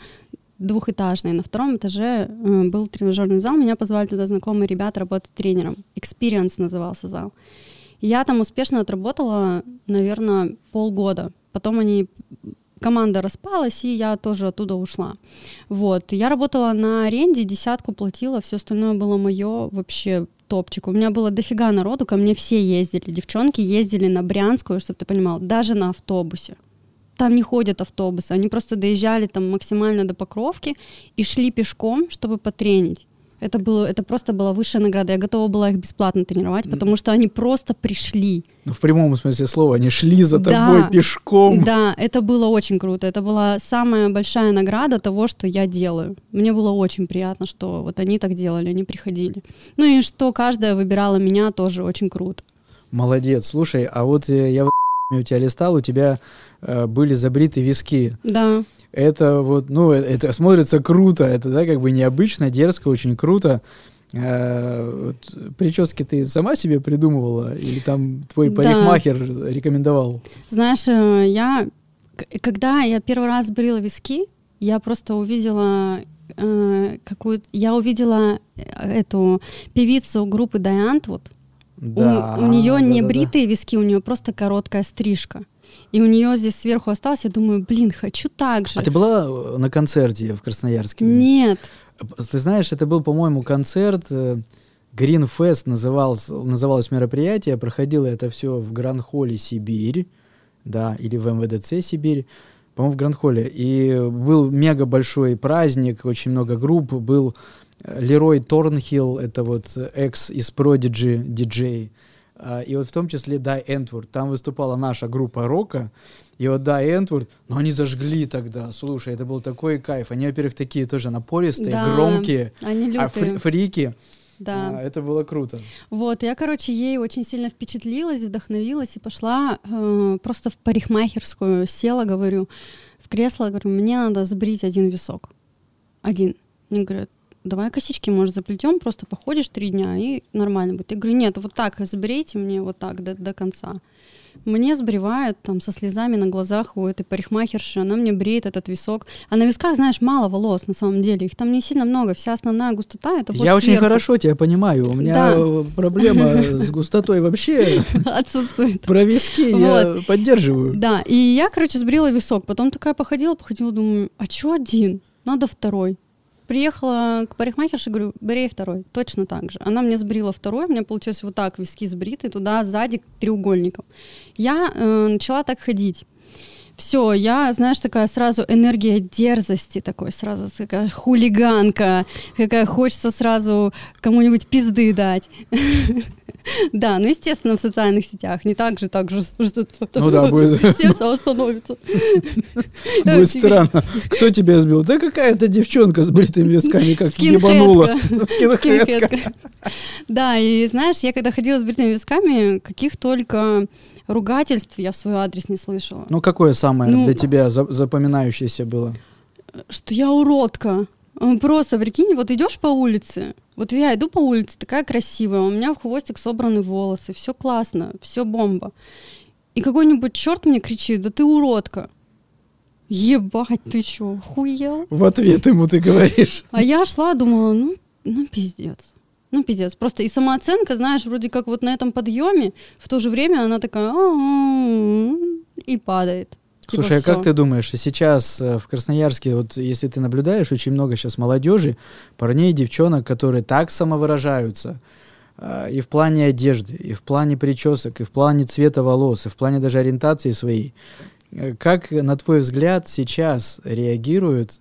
двухэтажный. На втором этаже э, был тренажерный зал. Меня позвали туда знакомые ребята работать тренером. Experience назывался зал. Я там успешно отработала, наверное, полгода. Потом они команда распалась, и я тоже оттуда ушла. Вот. Я работала на аренде, десятку платила, все остальное было мое вообще топчик. У меня было дофига народу, ко мне все ездили. Девчонки ездили на Брянскую, чтобы ты понимал, даже на автобусе. Там не ходят автобусы, они просто доезжали там максимально до Покровки и шли пешком, чтобы потренить. Это, было, это просто была высшая награда. Я готова была их бесплатно тренировать, потому что они просто пришли. Ну, в прямом смысле слова, они шли за тобой да, пешком. Да, это было очень круто. Это была самая большая награда того, что я делаю. Мне было очень приятно, что вот они так делали, они приходили. Ну и что каждая выбирала меня, тоже очень круто. Молодец. Слушай, а вот э, я у тебя листал, у тебя э, были забриты виски. Да это вот, ну, э, это смотрится круто, это, да, как бы необычно, дерзко, очень круто. А, вот, прически ты сама себе придумывала или там твой да. парикмахер рекомендовал? Знаешь, э, я, когда я первый раз брила виски, я просто увидела э, какую я увидела эту певицу группы Дайант, вот. Да, у, у нее да, не да, бритые да. виски, у нее просто короткая стрижка и у нее здесь сверху осталось, я думаю, блин, хочу так же. А ты была э, на концерте в Красноярске? Нет. Ты знаешь, это был, по-моему, концерт э, Green Fest называлось, называлось мероприятие, проходило это все в Гранд-холле Сибирь, да, или в МВДЦ Сибирь, по-моему, в Гранд-холле. И был мега большой праздник, очень много групп, был Лерой Торнхилл, это вот экс из Prodigy диджей, а, и вот в том числе Дай Энтворд. Там выступала наша группа рока, и вот Дай Энтворд, но они зажгли тогда. Слушай, это был такой кайф. Они, во-первых, такие тоже напористые, да, громкие, они а фри фрики. Да. А, это было круто. Вот, я, короче, ей очень сильно впечатлилась, вдохновилась и пошла э, просто в парикмахерскую, села, говорю, в кресло, говорю, мне надо сбрить один висок. Один. Мне говорят, давай косички, может, заплетем, просто походишь три дня и нормально будет. Я говорю, нет, вот так заберите мне вот так до, до конца. Мне сбривают там со слезами на глазах у этой парикмахерши, она мне бреет этот висок. А на висках, знаешь, мало волос на самом деле, их там не сильно много, вся основная густота это вот Я сверху. очень хорошо тебя понимаю, у меня да. проблема с густотой вообще отсутствует. Про виски я поддерживаю. Да, и я, короче, сбрила висок, потом такая походила, походила, думаю, а чё один? Надо второй. Приехала к парикмахерше, говорю, бери второй, точно так же. Она мне сбрила второй, у меня получилось вот так, виски сбриты, туда сзади треугольником. Я э, начала так ходить. Все, я, знаешь, такая сразу энергия дерзости, такой сразу такая хулиганка, какая хочется сразу кому-нибудь пизды дать. Да, ну, естественно, в социальных сетях. Не так же, так же, ну, да, будет... сердце остановится. Будет странно. Кто тебя сбил? Да какая-то девчонка с бритыми висками, как ебанула. Скинхедка. Да, и знаешь, я когда ходила с бритыми висками, каких только ругательств я в свой адрес не слышала. Ну, какое самое ну, для тебя запоминающееся было? Что я уродка. Просто, прикинь, вот идешь по улице, вот я иду по улице, такая красивая, у меня в хвостик собраны волосы, все классно, все бомба. И какой-нибудь черт мне кричит, да ты уродка. Ебать, ты чё, хуел? В ответ ему ты говоришь. А я шла, думала, ну, ну пиздец. Ну, пиздец. Просто и самооценка, знаешь, вроде как вот на этом подъеме, в то же время она такая и падает. Типа Слушай, а как ты думаешь, сейчас э, в Красноярске, вот если ты наблюдаешь, очень много сейчас молодежи, парней, девчонок, которые так самовыражаются, э, и в плане одежды, и в плане причесок, и в плане цвета волос, и в плане даже ориентации своей. Э, как, на твой взгляд, сейчас реагируют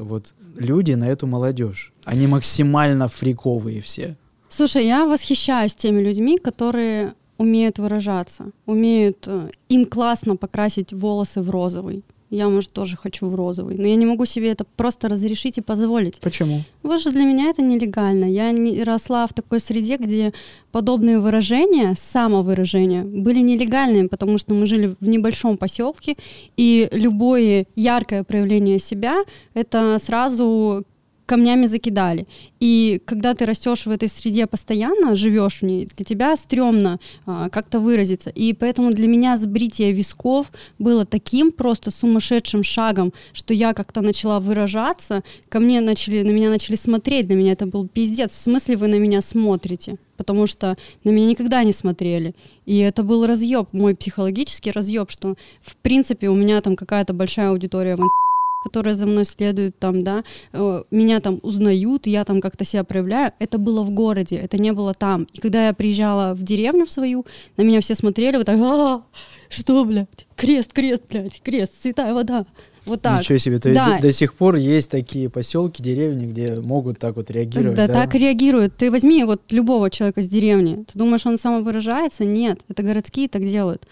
вот люди на эту молодежь? Они максимально фриковые все. Слушай, я восхищаюсь теми людьми, которые умеют выражаться, умеют... Э, им классно покрасить волосы в розовый. Я, может, тоже хочу в розовый. Но я не могу себе это просто разрешить и позволить. Почему? Потому что для меня это нелегально. Я не росла в такой среде, где подобные выражения, самовыражения, были нелегальными, потому что мы жили в небольшом поселке, и любое яркое проявление себя — это сразу камнями закидали. И когда ты растешь в этой среде постоянно, живешь в ней, для тебя стрёмно а, как-то выразиться. И поэтому для меня сбритие висков было таким просто сумасшедшим шагом, что я как-то начала выражаться, ко мне начали, на меня начали смотреть, на меня это был пиздец. В смысле вы на меня смотрите? Потому что на меня никогда не смотрели. И это был разъеб, мой психологический разъеб, что в принципе у меня там какая-то большая аудитория в инстаграме которые за мной следуют там, да, э, меня там узнают, я там как-то себя проявляю, это было в городе, это не было там. И когда я приезжала в деревню в свою, на меня все смотрели вот так, а, что, блядь, крест, крест, блядь, крест, святая вода. Вот так. Ничего себе, то Да. есть до, до сих пор есть такие поселки, деревни, где могут так вот реагировать. Да, Да, так реагируют. Ты возьми вот любого человека с деревни. Ты думаешь, он самовыражается? Нет, это городские так делают.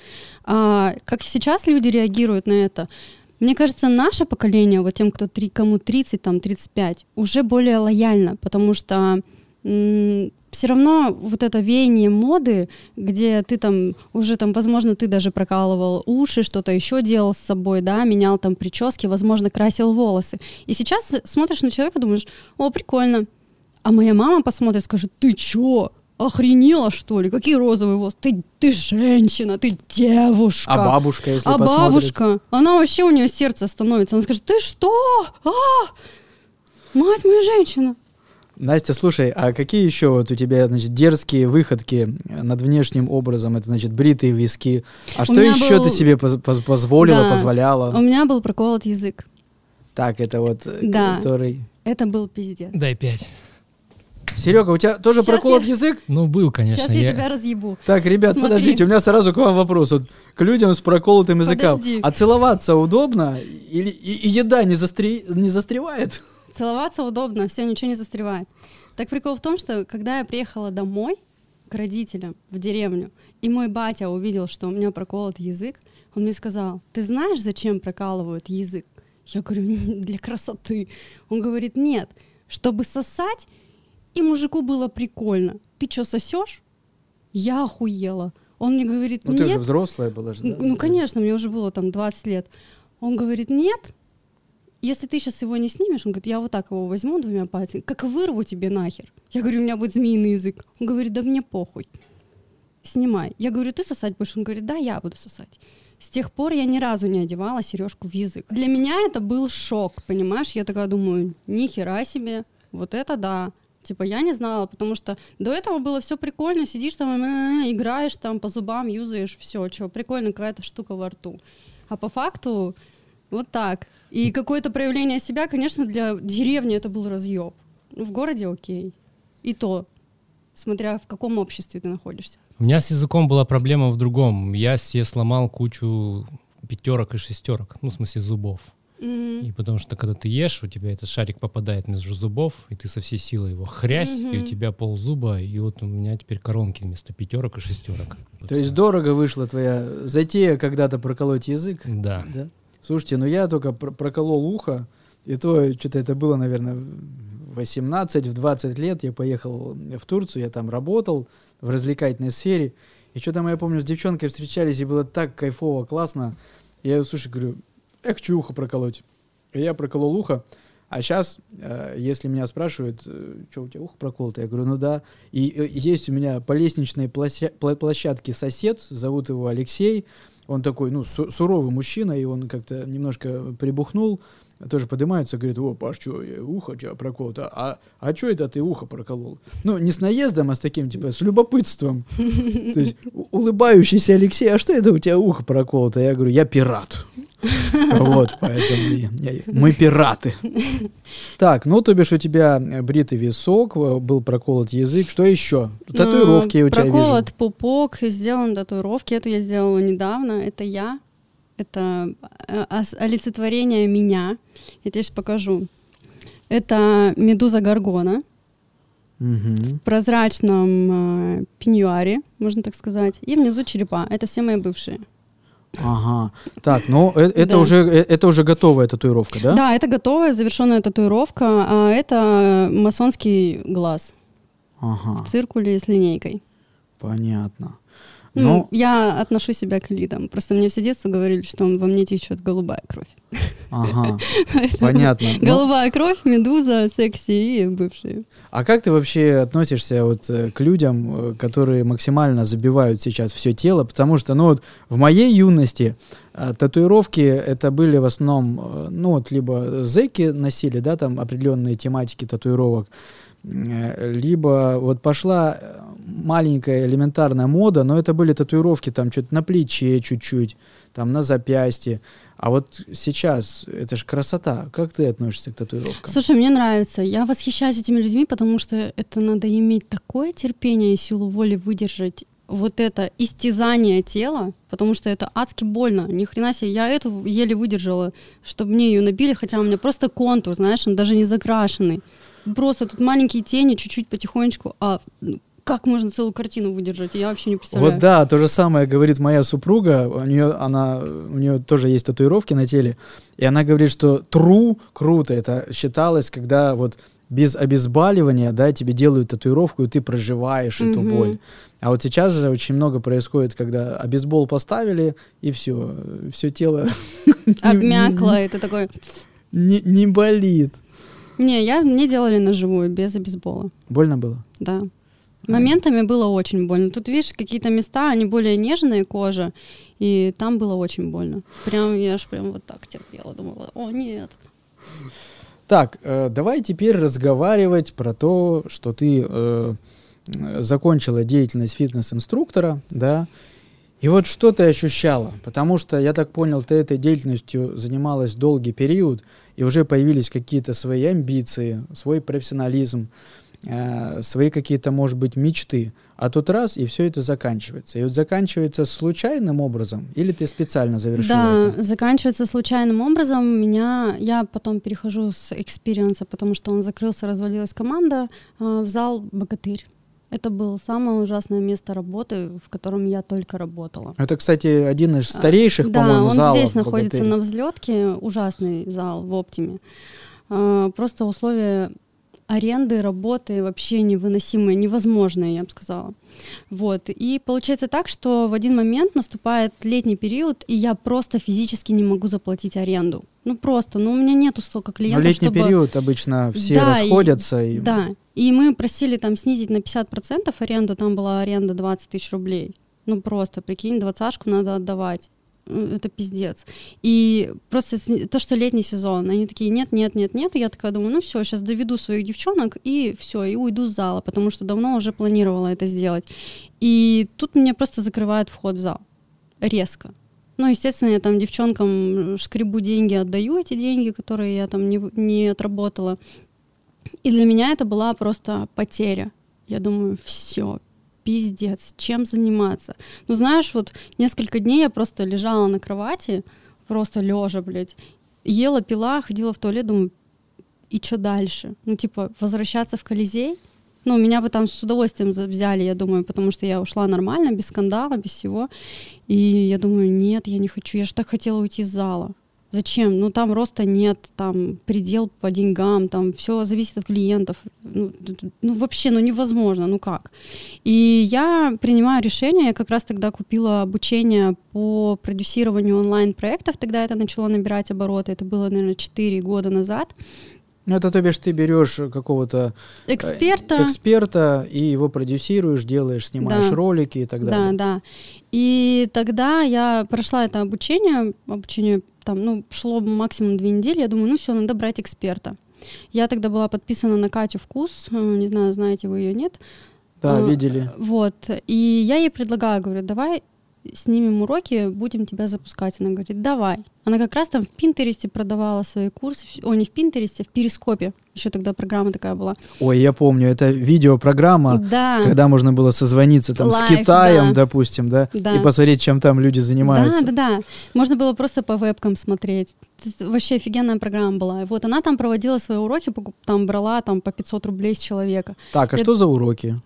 А, как сейчас люди реагируют на это? Мне кажется, наше поколение, вот тем, кто три, кому 30, там, 35, уже более лояльно, потому что все равно вот это веяние моды, где ты там уже там, возможно, ты даже прокалывал уши, что-то еще делал с собой, да, менял там прически, возможно, красил волосы. И сейчас смотришь на человека, думаешь, о, прикольно. А моя мама посмотрит, скажет, ты чё? Охренела, что ли? Какие розовые волосы? Ты, ты женщина, ты девушка. А бабушка, если А посмотрит? бабушка, она вообще у нее сердце становится. Она скажет, ты что? А! Мать моя женщина. Настя, слушай, а какие еще вот у тебя, значит, дерзкие выходки над внешним образом? Это, значит, бритые виски. А что меня еще был- ты себе поз- поз- позволила, Да. позволяла? У меня был проколот язык. Так, это вот, э, Да. который... Это был пиздец. Дай пять. Серега, у тебя тоже Щас проколот я- язык? Ну, был, конечно. Сейчас я, тебя разъебу. Так, ребят, Смотри. подождите, у меня сразу к вам вопрос. Вот к людям с проколотым языком. Подожди. А целоваться удобно? Или и, и еда не, застре- не застревает? Целоваться удобно, все, ничего не застревает. Так прикол в том, что когда я приехала домой к родителям в деревню, и мой батя увидел, что у меня проколот язык, он мне сказал, ты знаешь, зачем прокалывают язык? Я говорю, «Н- для красоты. Он говорит, нет, чтобы сосать, и мужику было прикольно. Ты что, сосешь? Я охуела. Он мне говорит, Ну, ты нет, же взрослая была же, да? ну, конечно, мне уже было там 20 лет. Он говорит, нет, если ты сейчас его не снимешь, он говорит, я вот так его возьму двумя пальцами, как вырву тебе нахер. Я говорю, у меня будет змеиный язык. Он говорит, да мне похуй. Снимай. Я говорю, ты сосать будешь? Он говорит, да, я буду сосать. С тех пор я ни разу не одевала сережку в язык. Для меня это был шок, понимаешь? Я такая думаю, ни хера себе, вот это да. Типа я не знала, потому что до этого было все прикольно, сидишь там, э, играешь там по зубам, юзаешь, все, что прикольно, какая-то штука во рту. А по факту вот так. И какое-то проявление себя, конечно, для деревни это был разъеб. В городе окей. И то, смотря в каком обществе ты находишься. У меня с языком была проблема в другом. Я себе сломал кучу пятерок и шестерок, ну, в смысле зубов. Мгм. И потому что когда ты ешь, у тебя этот шарик попадает между зубов, и ты со всей силы его хрясь, и у тебя пол зуба, и вот у меня теперь коронки вместо пятерок и шестерок. Вот То есть дорого вышла твоя затея когда-то проколоть язык? Да. Да. Слушайте, ну я только пр- проколол ухо, и то что-то это было, наверное, в 18, в 20 лет я поехал в Турцию, я там работал в развлекательной сфере, и что там, я помню, с девчонкой встречались, и было так кайфово, классно. Я, слушай, говорю, я хочу ухо проколоть. И я проколол ухо, а сейчас, если меня спрашивают, что у тебя ухо проколото, я говорю, ну да. И э, есть у меня по лестничной площадке сосед, зовут его Алексей, он такой, ну, су- суровый мужчина, и он как-то немножко прибухнул, тоже поднимается, говорит, о, Паш, что, ухо у тебя проколото, а, а что это ты ухо проколол? Ну, не с наездом, а с таким, типа, с любопытством. То есть улыбающийся Алексей, а что это у тебя ухо проколото? Я говорю, я пират. Вот, поэтому и- я- мы пираты. Так, ну, то бишь у тебя бритый висок, э, был проколот язык, что еще? Татуировки Ну, у тебя вижу. Проколот пупок, сделан татуировки. Эту я сделала недавно. Это я. Это э, ос- олицетворение меня. Я тебе сейчас покажу. Это медуза Гаргона Мгм. в прозрачном э, пеньюаре, можно так сказать. И внизу черепа. Это все мои бывшие. Ага. Так, ну э- это Да. уже э, это уже готовая татуировка, да? Да, это готовая, завершенная татуировка. А это масонский глаз Ага. в циркуле с линейкой. Понятно. Ну, Ну, я отношу себя к лидам. Просто мне все детство говорили, что во мне течет голубая кровь. ага, понятно. Ну, Голубая кровь, медуза, секси и бывшие. а как ты вообще относишься вот э, к людям, э, которые максимально забивают сейчас все тело? Потому что, ну вот, в моей юности э, татуировки это были в основном, ну вот, либо зэки носили, да, там определенные тематики татуировок, либо вот пошла маленькая элементарная мода, но это были татуировки там что-то на плече чуть-чуть, там на запястье. А вот сейчас это же красота. Как ты относишься к татуировкам? Слушай, мне нравится. Я восхищаюсь этими людьми, потому что это надо иметь такое терпение и силу воли выдержать вот это истязание тела, потому что это адски больно. Ни хрена себе, я эту еле выдержала, чтобы мне ее набили, хотя у меня просто контур, знаешь, он даже не закрашенный. Просто тут маленькие тени, чуть-чуть потихонечку, а ну, как можно целую картину выдержать? Я вообще не представляю. Вот да, то же самое говорит моя супруга. У нее, она, у нее тоже есть татуировки на теле. И она говорит, что true круто. Это считалось, когда вот без обезболивания, да, тебе делают татуировку, и ты проживаешь эту Мгм. боль. А вот сейчас же очень много происходит, когда обезбол поставили, и все, все тело Обмякло, это такой... не, не болит. Не, я, мне делали на живую, без обезбола. Больно было? Да. Моментами было очень больно. Тут, видишь, какие-то места, они более нежные, кожа, и там было очень больно. Прям, я ж прям вот так терпела, думала, о, нет. Так, э, давай теперь разговаривать про то, что ты э, закончила деятельность фитнес-инструктора, да, и вот что ты ощущала? Потому что, я так понял, ты этой деятельностью занималась долгий период, и уже появились какие-то свои амбиции, свой профессионализм, э, свои какие-то, может быть, мечты. А тут раз, и все это заканчивается. И вот заканчивается случайным образом, или ты специально завершила Да, это? заканчивается случайным образом. Меня, я потом перехожу с Experience 'а, потому что он закрылся, развалилась команда, э, в зал «Богатырь». Это было самое ужасное место работы, в котором я только работала. Это, кстати, один из старейших, А, да, по-моему, он залов здесь находится на взлетке, ужасный зал в Оптиме. А, Просто условия аренды, работы вообще невыносимые, невозможные, я бы сказала. Вот. И получается так, что в один момент наступает летний период, и я просто физически не могу заплатить аренду. Ну просто, ну у меня нету столько Но клиентов, летний чтобы... период обычно все Да, и- расходятся. И, Да, и мы просили там снизить на 50% аренду, там была аренда 20 тысяч рублей. Ну просто, прикинь, двадцашку надо отдавать. Э, Это пиздец. И просто то, что летний сезон, они такие, нет, нет, нет, нет. И я такая думаю, ну все, сейчас доведу своих девчонок и все, и уйду с зала, потому что давно уже планировала это сделать. И тут мне просто закрывают вход в зал. Резко. Ну, естественно, я там девчонкам шкребу деньги, отдаю эти деньги, которые я там не, не отработала. И для меня это была просто потеря. Я думаю, все, пиздец, чем заниматься? Ну, знаешь, вот несколько дней я просто лежала на кровати, просто лежа, блядь, ела, пила, ходила в туалет, думаю, и что дальше? Ну, типа, возвращаться в Колизей? Ну, меня бы там с удовольствием взяли, я думаю, потому что я ушла нормально, без скандала, без всего. И я думаю, нет, я не хочу, я же так хотела уйти из зала. Зачем? Ну, там роста нет, там предел по деньгам, там все зависит от клиентов. Ну, ну, вообще, ну, невозможно, ну как? И я принимаю решение, я как раз тогда купила обучение по продюсированию онлайн-проектов, тогда это начало набирать обороты, это было, наверное, 4 года назад. Ну, это, то бишь, ты берешь какого-то э, Эксперта, эксперта и его продюсируешь, делаешь, снимаешь Да. ролики и так Да, далее. да. И тогда я прошла это обучение, обучение там, ну, шло максимум две недели, я думаю, ну все, надо брать эксперта. Я тогда была подписана на Катю Вкус, э, не знаю, знаете вы ее, нет. Да, А, видели. Вот, и я ей предлагаю, говорю, давай снимем уроки, будем тебя запускать. Она говорит, давай. Она как раз там в Пинтересте продавала свои курсы, о, не в Пинтересте, в Перископе. Еще тогда программа такая была. Ой, я помню, это видеопрограмма, Да. когда можно было созвониться там с Лайв, Китаем, да. допустим, да, Да. и посмотреть, чем там люди занимаются. Да, да, да. Можно было просто по вебкам смотреть. Вообще офигенная программа была. Вот она там проводила свои уроки, там брала там по 500 рублей с человека. Так, а Я- что за уроки?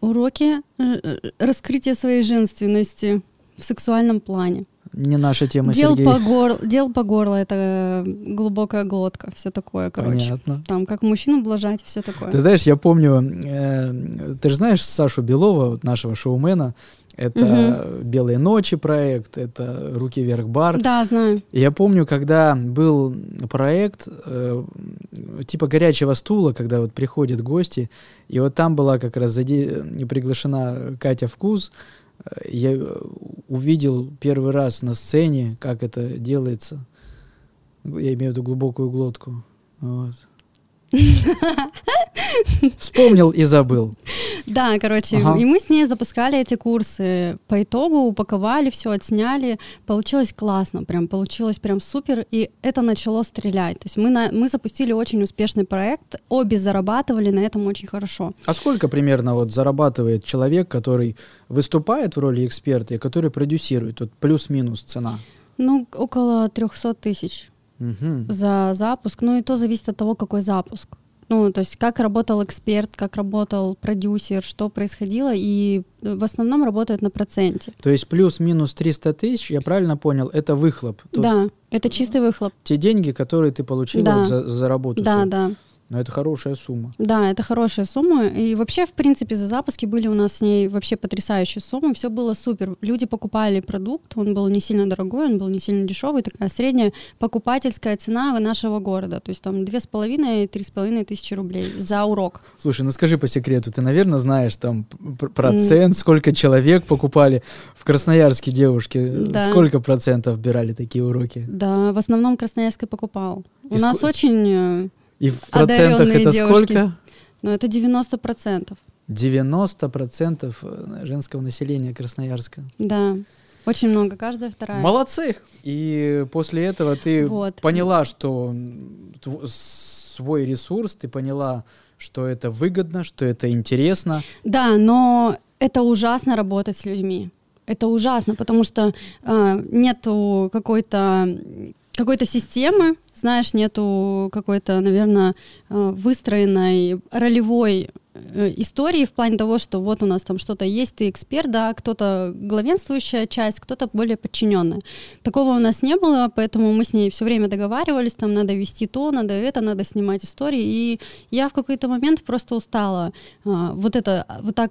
Уроки э, э, раскрытия своей женственности в сексуальном плане. Не наша тема, Дел Сергей. по, гор... Дел по горло это э, глубокая глотка, все такое, короче. Понятно. Там как мужчину блажать, все такое. Ты знаешь, я помню, э, ты же знаешь Сашу Белова, нашего шоумена, Это «Белые ночи» проект, это «Руки вверх бар». Да, знаю. Я помню, когда был проект э, типа горячего стула, когда вот приходят гости, и вот там была как раз заде- приглашена Катя Вкус, Э, я увидел первый раз на сцене, как это делается. Я имею в виду глубокую глотку. Вот. Вспомнил и забыл. Да, короче, Ага. и мы с ней запускали эти курсы. По итогу упаковали все, отсняли. Получилось классно, прям получилось прям супер. И это начало стрелять. То есть мы, на, мы запустили очень успешный проект, обе зарабатывали на этом очень хорошо. А сколько примерно вот зарабатывает человек, который выступает в роли эксперта и который продюсирует? Вот плюс-минус цена. Ну, около 300 тысяч Мгм. за запуск. Ну и то зависит от того, какой запуск. Ну, то есть как работал эксперт, как работал продюсер, что происходило, и э, в основном работают на проценте. То есть плюс-минус 300 тысяч, я правильно понял, это выхлоп. Тут Да, это чистый выхлоп. Те деньги, которые ты получила Да. за, за работу. Да, свою. да. Но это хорошая сумма. Да, это хорошая сумма. И вообще, в принципе, за запуски были у нас с ней вообще потрясающие суммы. Все было супер. Люди покупали продукт, он был не сильно дорогой, он был не сильно дешевый. Такая средняя покупательская цена нашего города. То есть там две с половиной, три с половиной тысячи рублей за урок. Слушай, ну скажи по секрету, ты, наверное, знаешь там пр- процент, сколько человек покупали в Красноярске девушки, Да. сколько процентов брали такие уроки? Да, в основном Красноярск и покупал. И у нас ско- очень... И в процентах Одаренные это девушки. сколько? Ну, это 90 процентов. 90 процентов э, женского населения Красноярска. Да, очень много, каждая вторая. Молодцы! И после этого ты Вот. поняла, что свой ресурс, ты поняла, что это выгодно, что это интересно. Да, но это ужасно работать с людьми. Это ужасно, потому что э, нету какой-то какой-то системы, знаешь, нету какой-то, наверное, э, выстроенной ролевой э, истории в плане того, что вот у нас там что-то есть, ты эксперт, да, кто-то главенствующая часть, кто-то более подчиненная. Такого у нас не было, поэтому мы с ней все время договаривались, там надо вести то, надо это, надо снимать истории, и я в какой-то момент просто устала а, вот это, вот так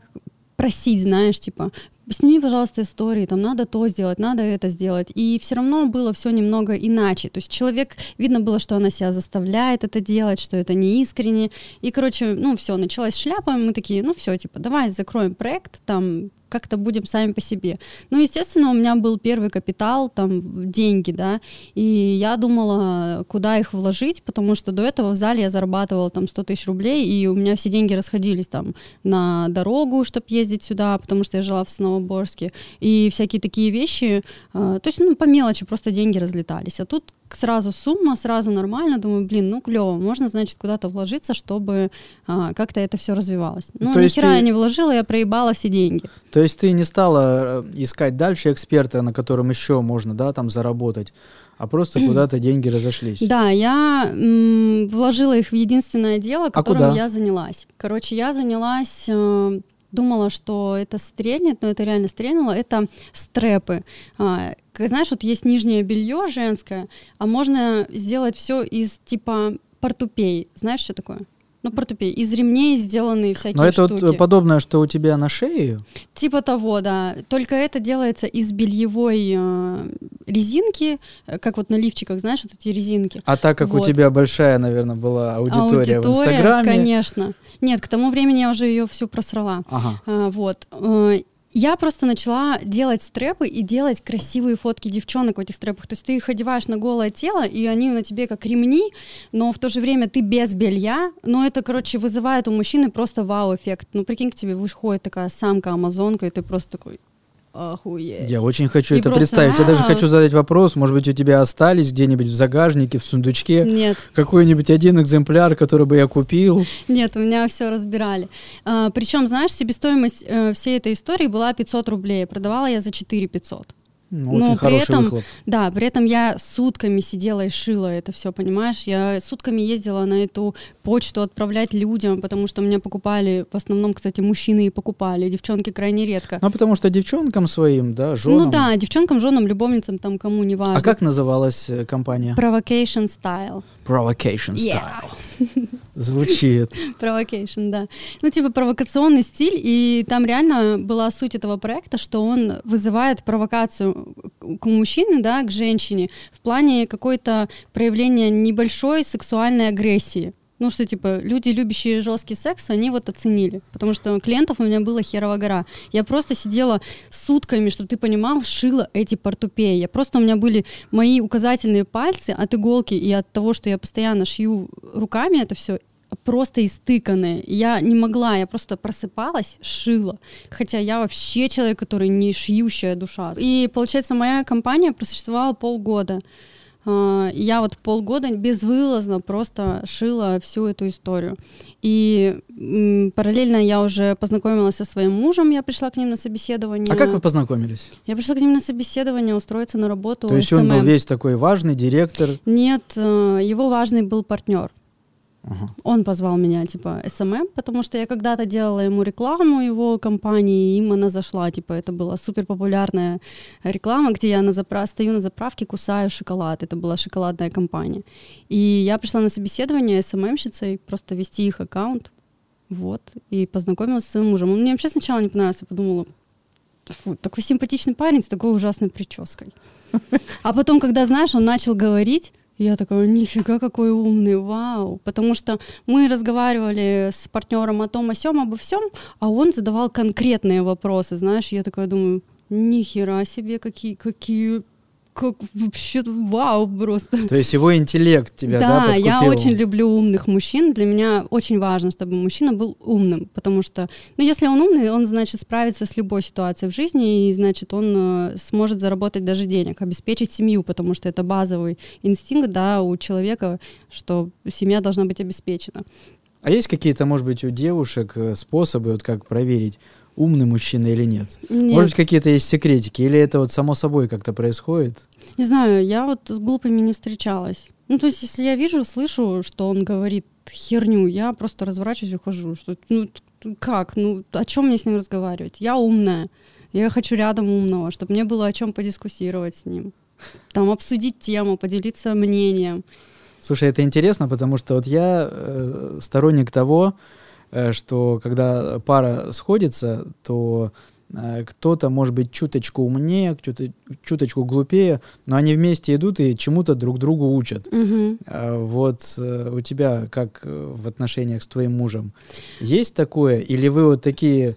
просить, знаешь, типа, сними, пожалуйста, истории, там надо то сделать, надо это сделать. И все равно было все немного иначе. То есть человек, видно было, что она себя заставляет это делать, что это не искренне. И, короче, ну все, началась шляпа, и мы такие, ну все, типа, давай закроем проект, там как-то будем сами по себе. Ну, естественно, у меня был первый капитал, там, деньги, да, и я думала, куда их вложить, потому что до этого в зале я зарабатывала там 100 тысяч рублей, и у меня все деньги расходились там на дорогу, чтобы ездить сюда, потому что я жила в Сновоборске, и всякие такие вещи, э, то есть, ну, по мелочи просто деньги разлетались, а тут сразу сумма, сразу нормально, думаю, блин, ну клево, можно, значит, куда-то вложиться, чтобы а, как-то это все развивалось. Ну, То ни хера ты- я не вложила, я проебала все деньги. То есть ты не стала э, искать дальше эксперта, на котором еще можно, да, там заработать, а просто куда-то деньги разошлись. Да, я м, вложила их в единственное дело, которым А куда? я занялась. Короче, я занялась, э, думала, что это стрельнет, но это реально стрельнуло. Это стрепы. А, как знаешь, вот есть нижнее белье женское, а можно сделать все из типа портупей. Знаешь, что такое? Ну, портупей. Из ремней сделанные всякие Но это штуки. вот э, подобное, что у тебя на шее. Типа того, да. Только это делается из бельевой э, резинки, э, как вот на лифчиках, знаешь, вот эти резинки. А так как у Вот. тебя большая, наверное, была аудитория, в Инстаграме. конечно. Нет, к тому времени я уже ее всю просрала. Ага. А, вот. Я просто начала делать стрепы и делать красивые фотки девчонок в этих стрепах. То есть ты их одеваешь на голое тело, и они на тебе как ремни, но в то же время ты без белья. Но это, короче, вызывает у мужчины просто вау-эффект. Ну, прикинь, к тебе выходит такая самка-амазонка, и ты просто такой охуеть. Я очень хочу И это просто, представить. Я даже хочу задать вопрос. Может быть, у тебя остались где-нибудь в загажнике, в сундучке Нет, какой-нибудь один экземпляр, который бы я купил? Нет, у меня все разбирали. А, причем, знаешь, себестоимость э, всей этой истории была 500 рублей. Продавала я за 4 500. Ну, Но очень при этом- выхлоп. Да, при этом я сутками сидела и шила это все, понимаешь? Я сутками ездила на эту почту отправлять людям, потому что меня покупали, в основном, кстати, мужчины и покупали, девчонки крайне редко. Ну, потому что девчонкам своим, да, женам. Ну да, девчонкам, женам, любовницам, там кому не важно. А как называлась э, компания? Provocation style. Provocation Yeah. Звучит. Провокейшн, да. Ну, типа провокационный стиль, и там реально была суть этого проекта, что он вызывает провокацию к мужчине, да, к женщине в плане какой-то проявления небольшой сексуальной агрессии. Ну, что, типа, люди, любящие жесткий секс, они вот оценили. Потому что клиентов у меня было херова гора. Я просто сидела сутками, чтобы ты понимал, шила эти портупеи. Я просто, у меня были мои указательные пальцы от иголки и от того, что я постоянно шью руками это все, просто истыканные. Я не могла, я просто просыпалась, шила. Хотя я вообще человек, который не шьющая душа. И, получается, моя компания просуществовала полгода. А, я вот полгода безвылазно просто шила всю эту историю. И параллельно я уже познакомилась со своим мужем, я пришла к ним на собеседование. А как вы познакомились? Я пришла к ним на собеседование, устроиться на работу. То есть SMM. он был весь такой важный директор? Нет, э, его важный был партнер. Ага. Он позвал меня, типа, SMM, потому что я когда-то делала ему рекламу его компании, и им она зашла, типа, это была супер популярная реклама, где я на запра... стою на заправке, кусаю шоколад, это была шоколадная компания. И я пришла на собеседование СММщицей, просто вести их аккаунт, вот, и познакомилась с своим мужем. Он мне вообще сначала не понравился, я подумала, фу, такой симпатичный парень с такой ужасной прической. А потом, когда, знаешь, он начал говорить, я такая, нифига какой умный, вау. Потому что мы разговаривали с партнером о том, о сем, обо всем, а он задавал конкретные вопросы, знаешь, я такая думаю, нихера себе, какие, какие как вообще вау просто. То есть его интеллект тебя, да, Да, я очень люблю умных мужчин. Для меня очень важно, чтобы мужчина был умным, потому что, ну, если он умный, он, значит, справится с любой ситуацией в жизни, и, значит, он э, сможет заработать даже денег, обеспечить семью, потому что это базовый инстинкт, да, у человека, что семья должна быть обеспечена. А есть какие-то, может быть, у девушек э, способы, вот как проверить, умный мужчина или нет? нет. Может быть, какие-то есть секретики, или это вот само собой как-то происходит? Не знаю, я вот с глупыми не встречалась. Ну, то есть, если я вижу, слышу, что он говорит херню, я просто разворачиваюсь и ухожу. Что, ну, как? Ну, о чем мне с ним разговаривать? Я умная. Я хочу рядом умного, чтобы мне было о чем подискуссировать с ним. Там обсудить тему, поделиться мнением. Слушай, это интересно, потому что вот я э, сторонник того, Э, что когда пара сходится, то э, кто-то может быть чуточку умнее, кто-то чуточку глупее, но они вместе идут и чему-то друг другу учат. Угу. Вот э, у тебя как в отношениях с твоим мужем есть такое, или вы вот такие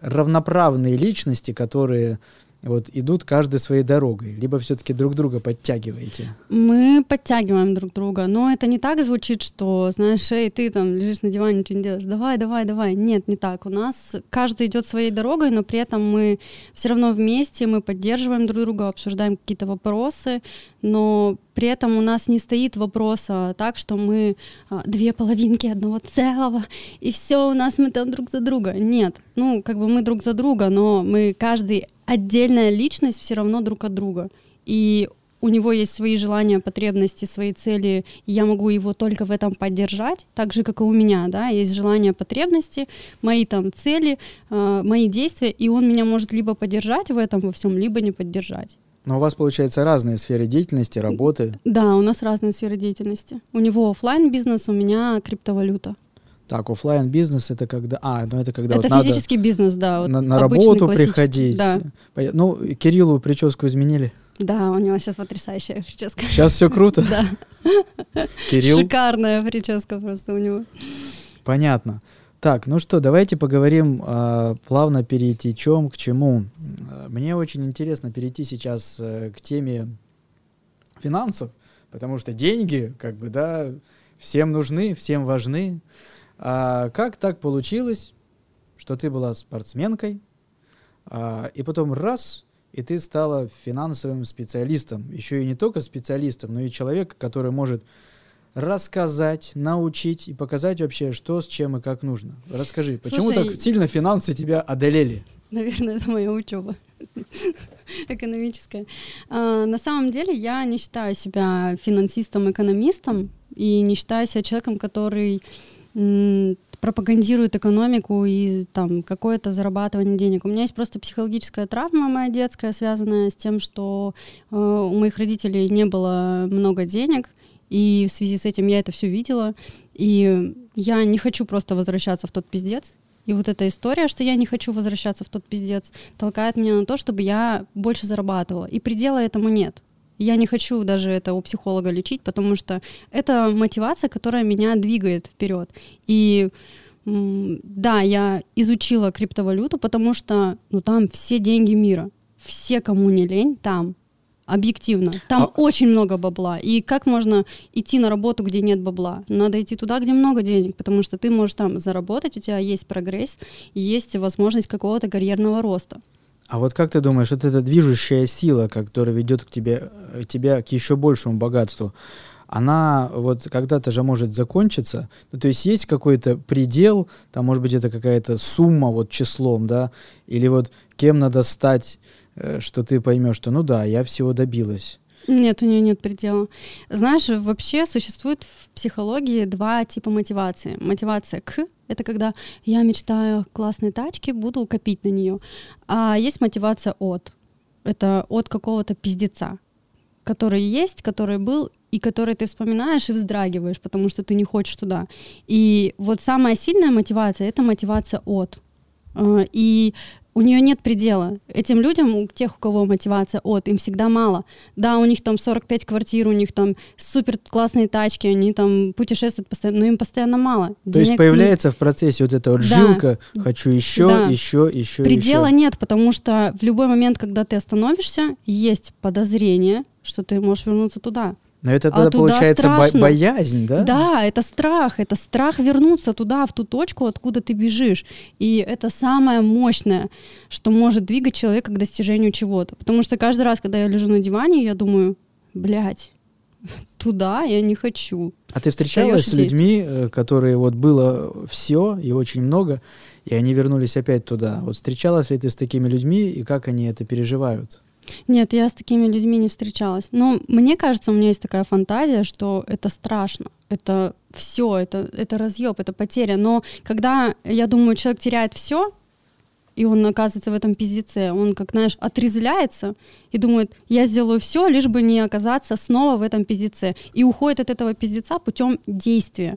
равноправные личности, которые вот идут каждой своей дорогой, либо все-таки друг друга подтягиваете? Мы подтягиваем друг друга, но это не так звучит, что, знаешь, эй, ты там лежишь на диване, ничего не делаешь, давай, давай, давай. Нет, не так. У нас каждый идет своей дорогой, но при этом мы все равно вместе, мы поддерживаем друг друга, обсуждаем какие-то вопросы, но при этом у нас не стоит вопроса так, что мы а, две половинки одного целого, и все, у нас мы там друг за друга. Нет, ну, как бы мы друг за друга, но мы каждый отдельная личность все равно друг от друга. И у него есть свои желания, потребности, свои цели, и я могу его только в этом поддержать, так же, как и у меня, да, есть желания, потребности, мои там цели, э, мои действия, и он меня может либо поддержать в этом во всем, либо не поддержать. Но у вас, получается, разные сферы деятельности, работы. Да, у нас разные сферы деятельности. У него офлайн бизнес, у меня криптовалюта. Так, офлайн бизнес это когда, а, ну это когда это вот физический надо бизнес, да, вот на, на работу приходить. Да. Ну Кириллу прическу изменили. Да, у него сейчас потрясающая прическа. Сейчас все круто. Да. Кирилл. Шикарная прическа просто у него. Понятно. Так, ну что, давайте поговорим, э, плавно перейти чем к чему. Мне очень интересно перейти сейчас э, к теме финансов, потому что деньги, как бы, да, всем нужны, всем важны. А как так получилось, что ты была спортсменкой, а, и потом раз, и ты стала финансовым специалистом, еще и не только специалистом, но и человек, который может рассказать, научить и показать вообще, что с чем и как нужно. Расскажи, почему Слушай, так сильно финансы тебя одолели? Наверное, это моя учеба экономическая. А, на самом деле я не считаю себя финансистом-экономистом и не считаю себя человеком, который пропагандирует экономику и там какое-то зарабатывание денег. У меня есть просто психологическая травма моя детская, связанная с тем, что э, у моих родителей не было много денег, и в связи с этим я это все видела, и я не хочу просто возвращаться в тот пиздец, и вот эта история, что я не хочу возвращаться в тот пиздец, толкает меня на то, чтобы я больше зарабатывала. И предела этому нет. Я не хочу даже это у психолога лечить, потому что это мотивация, которая меня двигает вперед. И да, я изучила криптовалюту, потому что ну, там все деньги мира. Все, кому не лень, там. Объективно. Там а... очень много бабла. И как можно идти на работу, где нет бабла? Надо идти туда, где много денег, потому что ты можешь там заработать, у тебя есть прогресс, есть возможность какого-то карьерного роста. А вот как ты думаешь, вот эта движущая сила, которая ведет к тебе, тебя к еще большему богатству, она вот когда-то же может закончиться. Ну, то есть есть какой-то предел, там, может быть, это какая-то сумма вот числом, да, или вот кем надо стать, что ты поймешь, что ну да, я всего добилась. Нет, у нее нет предела. Знаешь, вообще существует в психологии два типа мотивации. Мотивация к — это когда я мечтаю о классной тачке, буду копить на нее. А есть мотивация от. Это от какого-то пиздеца, который есть, который был, и который ты вспоминаешь и вздрагиваешь, потому что ты не хочешь туда. И вот самая сильная мотивация — это мотивация от. А, и у нее нет предела. Этим людям, у тех, у кого мотивация от, им всегда мало. Да, у них там 45 квартир, у них там супер классные тачки, они там путешествуют постоянно, но им постоянно мало. То Денег есть появляется в процессе вот эта вот да. жилка, хочу еще, да. еще, еще, Предела еще. нет, потому что в любой момент, когда ты остановишься, есть подозрение, что ты можешь вернуться туда. Но это тогда а получается бо- боязнь, да? Да, это страх, это страх вернуться туда, в ту точку, откуда ты бежишь. И это самое мощное, что может двигать человека к достижению чего-то. Потому что каждый раз, когда я лежу на диване, я думаю, блядь, туда я не хочу. А ты встречалась с людьми, э, которые вот было все и очень много, и они вернулись опять туда? Вот встречалась ли ты с такими людьми, и как они это переживают? Нет, я с такими людьми не встречалась. Но мне кажется, у меня есть такая фантазия, что это страшно. Это все, это, это разъеб, это потеря. Но когда, я думаю, человек теряет все, и он оказывается в этом пиздеце, он, как знаешь, отрезляется и думает, я сделаю все, лишь бы не оказаться снова в этом пиздеце. И уходит от этого пиздеца путем действия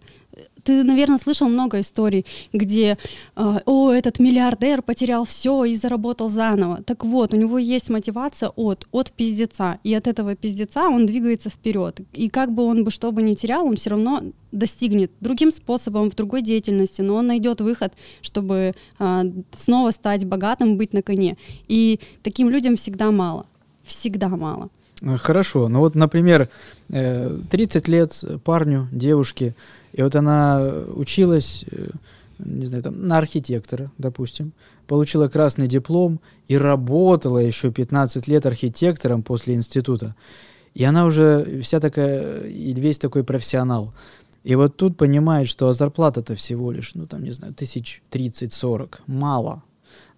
ты, наверное, слышал много историй, где, э, о, этот миллиардер потерял все и заработал заново. Так вот, у него есть мотивация от, от пиздеца, и от этого пиздеца он двигается вперед. И как бы он бы что бы ни терял, он все равно достигнет другим способом, в другой деятельности, но он найдет выход, чтобы э, снова стать богатым, быть на коне. И таким людям всегда мало. Всегда мало. Хорошо. Ну вот, например, 30 э, лет парню, девушке, и вот она училась, э, не знаю, там, на архитектора, допустим, получила красный диплом и работала еще 15 лет архитектором после института. И она уже вся такая, и весь такой профессионал. И вот тут понимает, что зарплата-то всего лишь, ну там, не знаю, тысяч тридцать-сорок, мало.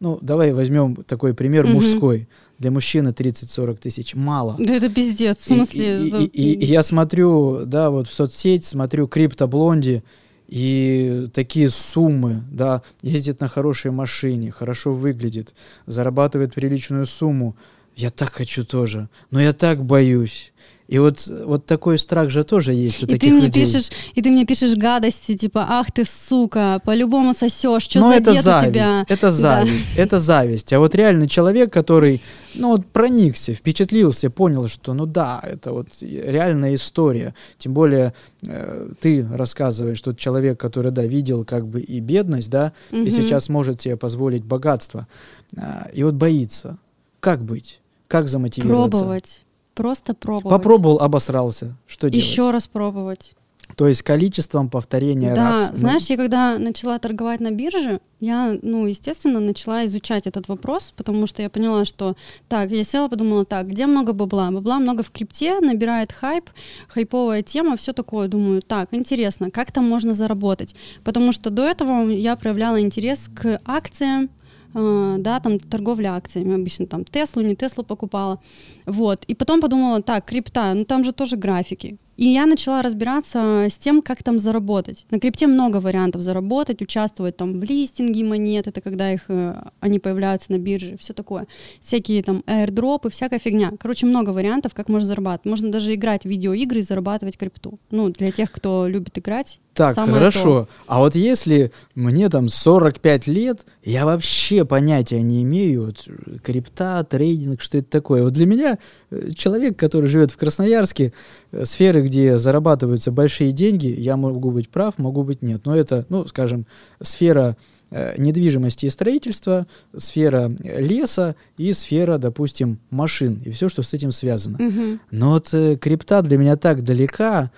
Ну, давай возьмем такой пример угу. мужской. Для мужчины 30-40 тысяч мало. Да это пиздец, в смысле? И, и, и, и, я смотрю, да, вот в соцсеть, смотрю криптоблонди, и такие суммы, да, ездит на хорошей машине, хорошо выглядит, зарабатывает приличную сумму. Я так хочу тоже, но я так боюсь. И вот, вот такой страх же тоже есть у и таких ты мне людей. Пишешь, и ты мне пишешь гадости, типа, ах ты сука, по-любому сосешь, что за это зависть, у тебя? Это зависть, да. это зависть. А вот реально человек, который, ну вот проникся, впечатлился, понял, что ну да, это вот реальная история. Тем более э, ты рассказываешь, что человек, который, да, видел как бы и бедность, да, угу. и сейчас может себе позволить богатство. Э, и вот боится. Как быть? Как замотивироваться? Пробовать Просто пробовать. Попробовал, обосрался. Что делать? Еще раз пробовать. То есть количеством повторения да, раз. Да, знаешь, я когда начала торговать на бирже, я, ну, естественно, начала изучать этот вопрос, потому что я поняла, что так, я села, подумала, так, где много бабла? Бабла много в крипте, набирает хайп, хайповая тема, все такое. Думаю, так, интересно, как там можно заработать? Потому что до этого я проявляла интерес к акциям, да, там торговля акциями, обычно там Теслу, не Теслу покупала, вот, и потом подумала, так, крипта, ну там же тоже графики, И я начала разбираться с тем, как там заработать. На крипте много вариантов заработать, участвовать там в листинге монет, это когда их, э, они появляются на бирже, все такое. Всякие там airdropы, всякая фигня. Короче, много вариантов, как можно зарабатывать. Можно даже играть в видеоигры и зарабатывать крипту. Ну, для тех, кто любит играть, так, Самое хорошо. то. А вот если мне там 45 лет, я вообще понятия не имею, вот, крипта, трейдинг, что это такое. Вот для меня э, человек, который живет в Красноярске, э, сферы, где зарабатываются большие деньги, я могу быть прав, могу быть нет. Но это, ну, скажем, сфера э, недвижимости и строительства, сфера э, леса и сфера, допустим, машин и все, что с этим связано. Мгм. Но вот э, крипта для меня так далека,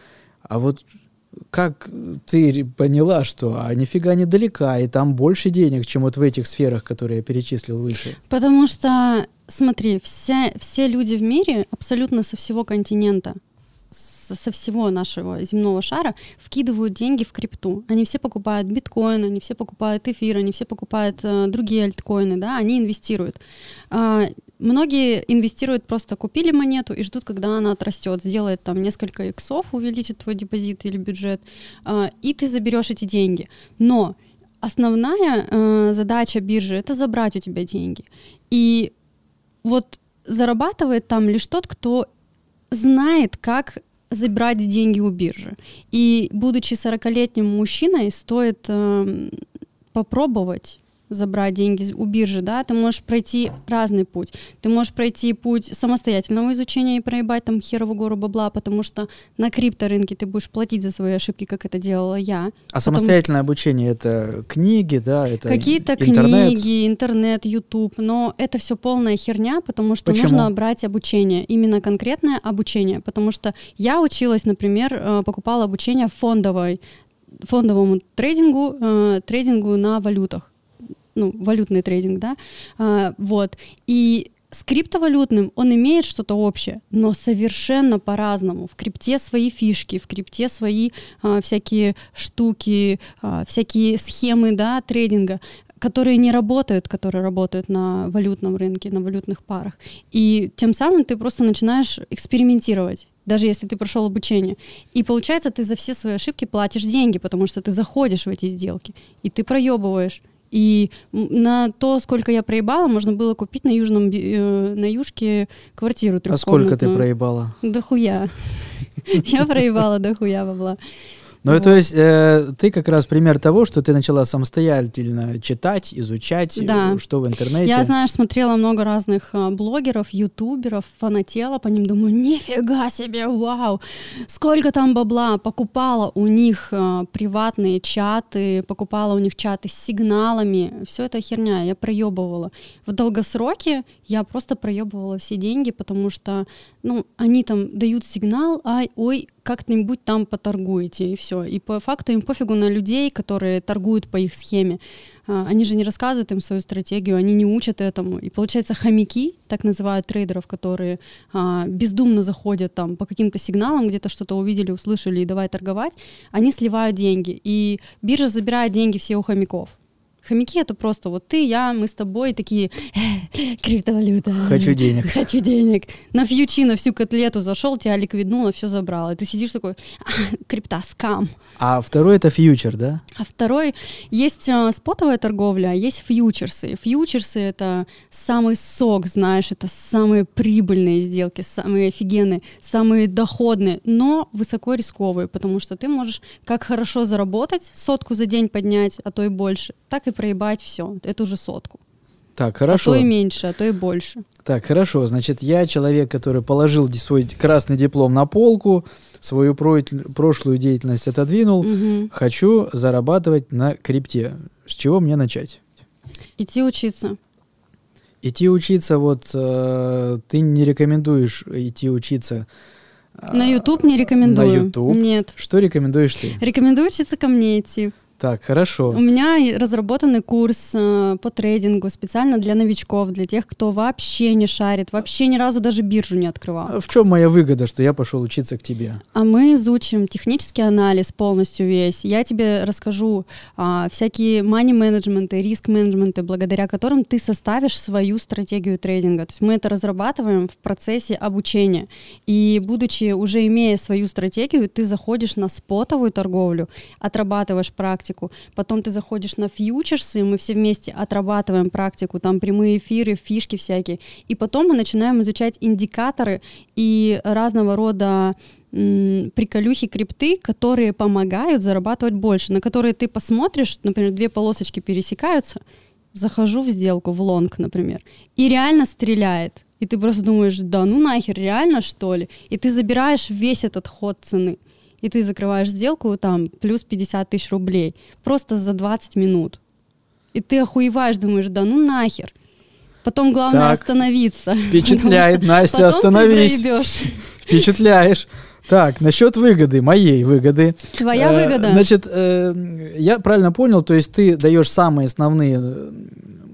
а вот как ты поняла, что а нифига недалека, и там больше денег, чем вот в этих сферах, которые я перечислил выше? Потому что, смотри, вся, все люди в мире абсолютно со всего континента, со всего нашего земного шара вкидывают деньги в крипту. Они все покупают биткоин, они все покупают эфир, они все покупают э, другие альткоины, да, они инвестируют. А, многие инвестируют просто купили монету и ждут, когда она отрастет, сделает там несколько иксов, увеличит твой депозит или бюджет, а, и ты заберешь эти деньги. Но основная э, задача биржи это забрать у тебя деньги. И вот зарабатывает там лишь тот, кто знает, как забрать деньги у биржи. И будучи 40-летним мужчиной, стоит эм, попробовать забрать деньги у биржи, да, ты можешь пройти разный путь. Ты можешь пройти путь самостоятельного изучения и проебать там херову гору бабла, потому что на крипторынке ты будешь платить за свои ошибки, как это делала я. А Потому самостоятельное обучение это книги, да, это Какие-то книги, интернет, YouTube, но это все полная херня, потому что Почему? нужно брать обучение, именно конкретное обучение, потому что я училась, например, э, покупала обучение фондовой, фондовому трейдингу, э, трейдингу на валютах, ну, валютный трейдинг, да, А, вот, и с криптовалютным он имеет что-то общее, но совершенно по-разному. В крипте свои фишки, в крипте свои а, всякие штуки, а, всякие схемы да, трейдинга, которые не работают, которые работают на валютном рынке, на валютных парах. И тем самым ты просто начинаешь экспериментировать даже если ты прошел обучение. И получается, ты за все свои ошибки платишь деньги, потому что ты заходишь в эти сделки, и ты проебываешь. И на то, сколько я проебала, можно было купить на южном э, на южке квартиру А сколько ты проебала? Да хуя. Я проебала до хуя бабла. Ну, Вот. то есть э, ты как раз пример того, что ты начала самостоятельно читать, изучать, э, Да. что в интернете. Я, знаешь, смотрела много разных а, блогеров, ютуберов, фанатела по ним, думаю, нифига себе, вау, сколько там бабла, покупала у них а, приватные чаты, покупала у них чаты с сигналами, все это херня, я проебывала. В долгосроке я просто проебывала все деньги, потому что, ну, они там дают сигнал, ай, ой, как-нибудь там поторгуете, и все. И по факту им пофигу на людей, которые торгуют по их схеме. А, Они же не рассказывают им свою стратегию, они не учат этому. И получается, хомяки, так называют трейдеров, которые а, бездумно заходят там по каким-то сигналам, где-то что-то увидели, услышали и давай торговать, они сливают деньги. И биржа забирает деньги все у хомяков. Хомяки это просто вот ты, я, мы с тобой такие «Э, криптовалюта. Хочу денег. Хочу денег. На фьючи, на всю котлету зашел, тебя ликвиднуло, все забрало. И ты сидишь такой, «А, крипта, скам. А второй это фьючер, да? А второй, есть э, спотовая торговля, а есть фьючерсы. Фьючерсы — это самый сок, знаешь, это самые прибыльные сделки, самые офигенные, самые доходные, но высоко рисковые, потому что ты можешь как хорошо заработать, сотку за день поднять, а то и больше, так и проебать все, эту же сотку. Так, А хорошо. то и меньше, а то и больше. Так, хорошо. Значит, я человек, который положил свой красный диплом на полку, свою про- прошлую деятельность отодвинул. Мгм. Хочу зарабатывать на крипте. С чего мне начать? Идти учиться. Идти учиться, вот э, ты не рекомендуешь идти учиться. а, На YouTube не рекомендую. YouTube? Нет. Что рекомендуешь ты? Рекомендую учиться ко мне идти. Так, хорошо. У меня разработанный курс э, по трейдингу специально для новичков, для тех, кто вообще не шарит, вообще ни разу даже биржу не открывал. А В чем моя выгода, что я пошел учиться к тебе? А мы изучим технический анализ полностью весь. Я тебе расскажу а, всякие money-менеджменты, риск-менеджменты, благодаря которым ты составишь свою стратегию трейдинга. То есть мы это разрабатываем в процессе обучения. И будучи уже имея свою стратегию, ты заходишь на спотовую торговлю, отрабатываешь практику, потом ты заходишь на фьючерсы, и мы все вместе отрабатываем практику, там прямые эфиры, фишки всякие. И потом мы начинаем изучать индикаторы и разного рода приколюхи, крипты, которые помогают зарабатывать больше, на которые ты посмотришь, например, две полосочки пересекаются, захожу в сделку, в лонг, например, и реально стреляет. И ты просто думаешь, да ну нахер, реально что ли? И ты забираешь весь этот ход цены. И ты закрываешь сделку там плюс 50 тысяч рублей просто за 20 минут. И ты охуеваешь, думаешь, да ну нахер. Потом главное Так. остановиться. Впечатляет, Настя, остановись. Впечатляешь. Так, насчет выгоды, моей выгоды. Твоя Э, выгода. Значит, э, я правильно понял, то есть ты даешь самые основные э,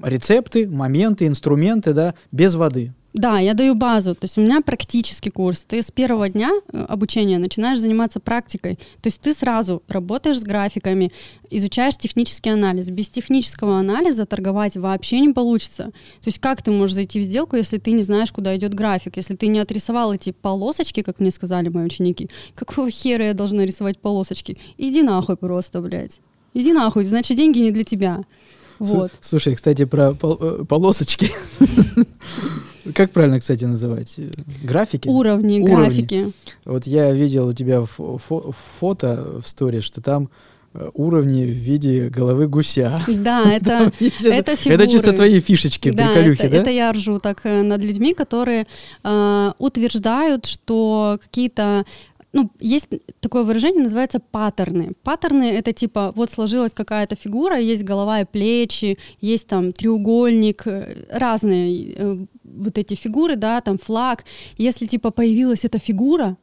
рецепты, моменты, инструменты, да, без воды. Да, я даю базу. То есть у меня практический курс. Ты с первого дня э, обучения начинаешь заниматься практикой. То есть ты сразу работаешь с графиками, изучаешь технический анализ. Без технического анализа торговать вообще не получится. То есть как ты можешь зайти в сделку, если ты не знаешь, куда идет график, если ты не отрисовал эти полосочки, как мне сказали мои ученики. Какого хера я должна рисовать полосочки? Иди нахуй просто, блядь. Иди нахуй, значит, деньги не для тебя. Вот. Слу- Слушай, кстати, про пол- э, полосочки. Как правильно, кстати, называть? Э, Графики? Уровни, Уровни. графики. Вот я видел у тебя фо- фо- фото в сторис, что там э, уровни в виде головы гуся. Да, это это Это чисто фигуры. твои фишечки, Да, приколюхи, это, да? это я ржу так э, над людьми, которые э, утверждают, что какие-то ну, есть такое выражение, называется паттерны. Паттерны — это типа, вот сложилась какая-то фигура, есть голова и плечи, есть там треугольник, э, разные э, вот эти фигуры, да, там флаг. Если типа появилась эта фигура,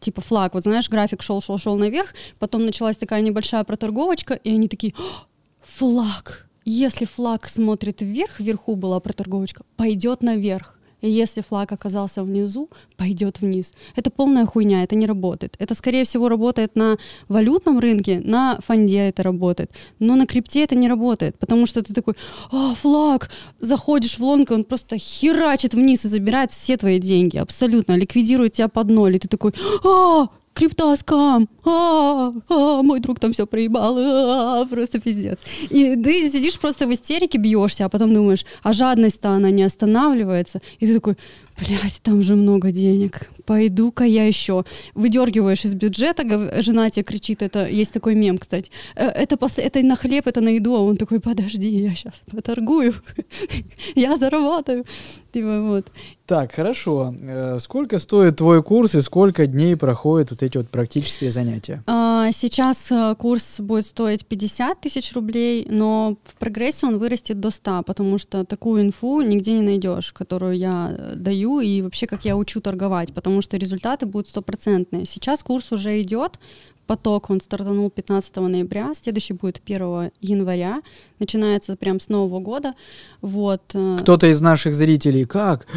типа флаг, вот знаешь, график шел, шел, шел наверх, потом началась такая небольшая проторговочка, и они такие, «О, флаг. Если флаг смотрит вверх, вверху была проторговочка, пойдет наверх. И если флаг оказался внизу, пойдет вниз. Это полная хуйня, это не работает. Это, скорее всего, работает на валютном рынке, на фонде это работает. Но на крипте это не работает, потому что ты такой, а, флаг, заходишь в лонг, и он просто херачит вниз и забирает все твои деньги, абсолютно, ликвидирует тебя под ноль. И ты такой, а, крипта скам, а, а, мой друг там все проебал, а, просто пиздец. И ты сидишь просто в истерике, бьешься, а потом думаешь, а жадность-то она не останавливается. И ты такой, блядь, там же много денег, пойду-ка я еще. Выдергиваешь из бюджета, жена тебе кричит, это есть такой мем, кстати, «Э, это, это на хлеб, это на еду, а он такой, подожди, я сейчас поторгую, я заработаю. Типа вот. Так, хорошо. Э, Сколько стоит твой курс и сколько дней проходят вот эти вот практические занятия? А, Сейчас э, курс будет стоить 50 тысяч рублей, но в прогрессе он вырастет до 100, потому что такую инфу нигде не найдешь, которую я э, даю и вообще как я учу торговать, потому что результаты будут стопроцентные. Сейчас курс уже идет, поток, он стартанул 15 ноября, следующий будет 1 января, начинается прям с Нового года. Вот. э, Кто-то из наших зрителей, как?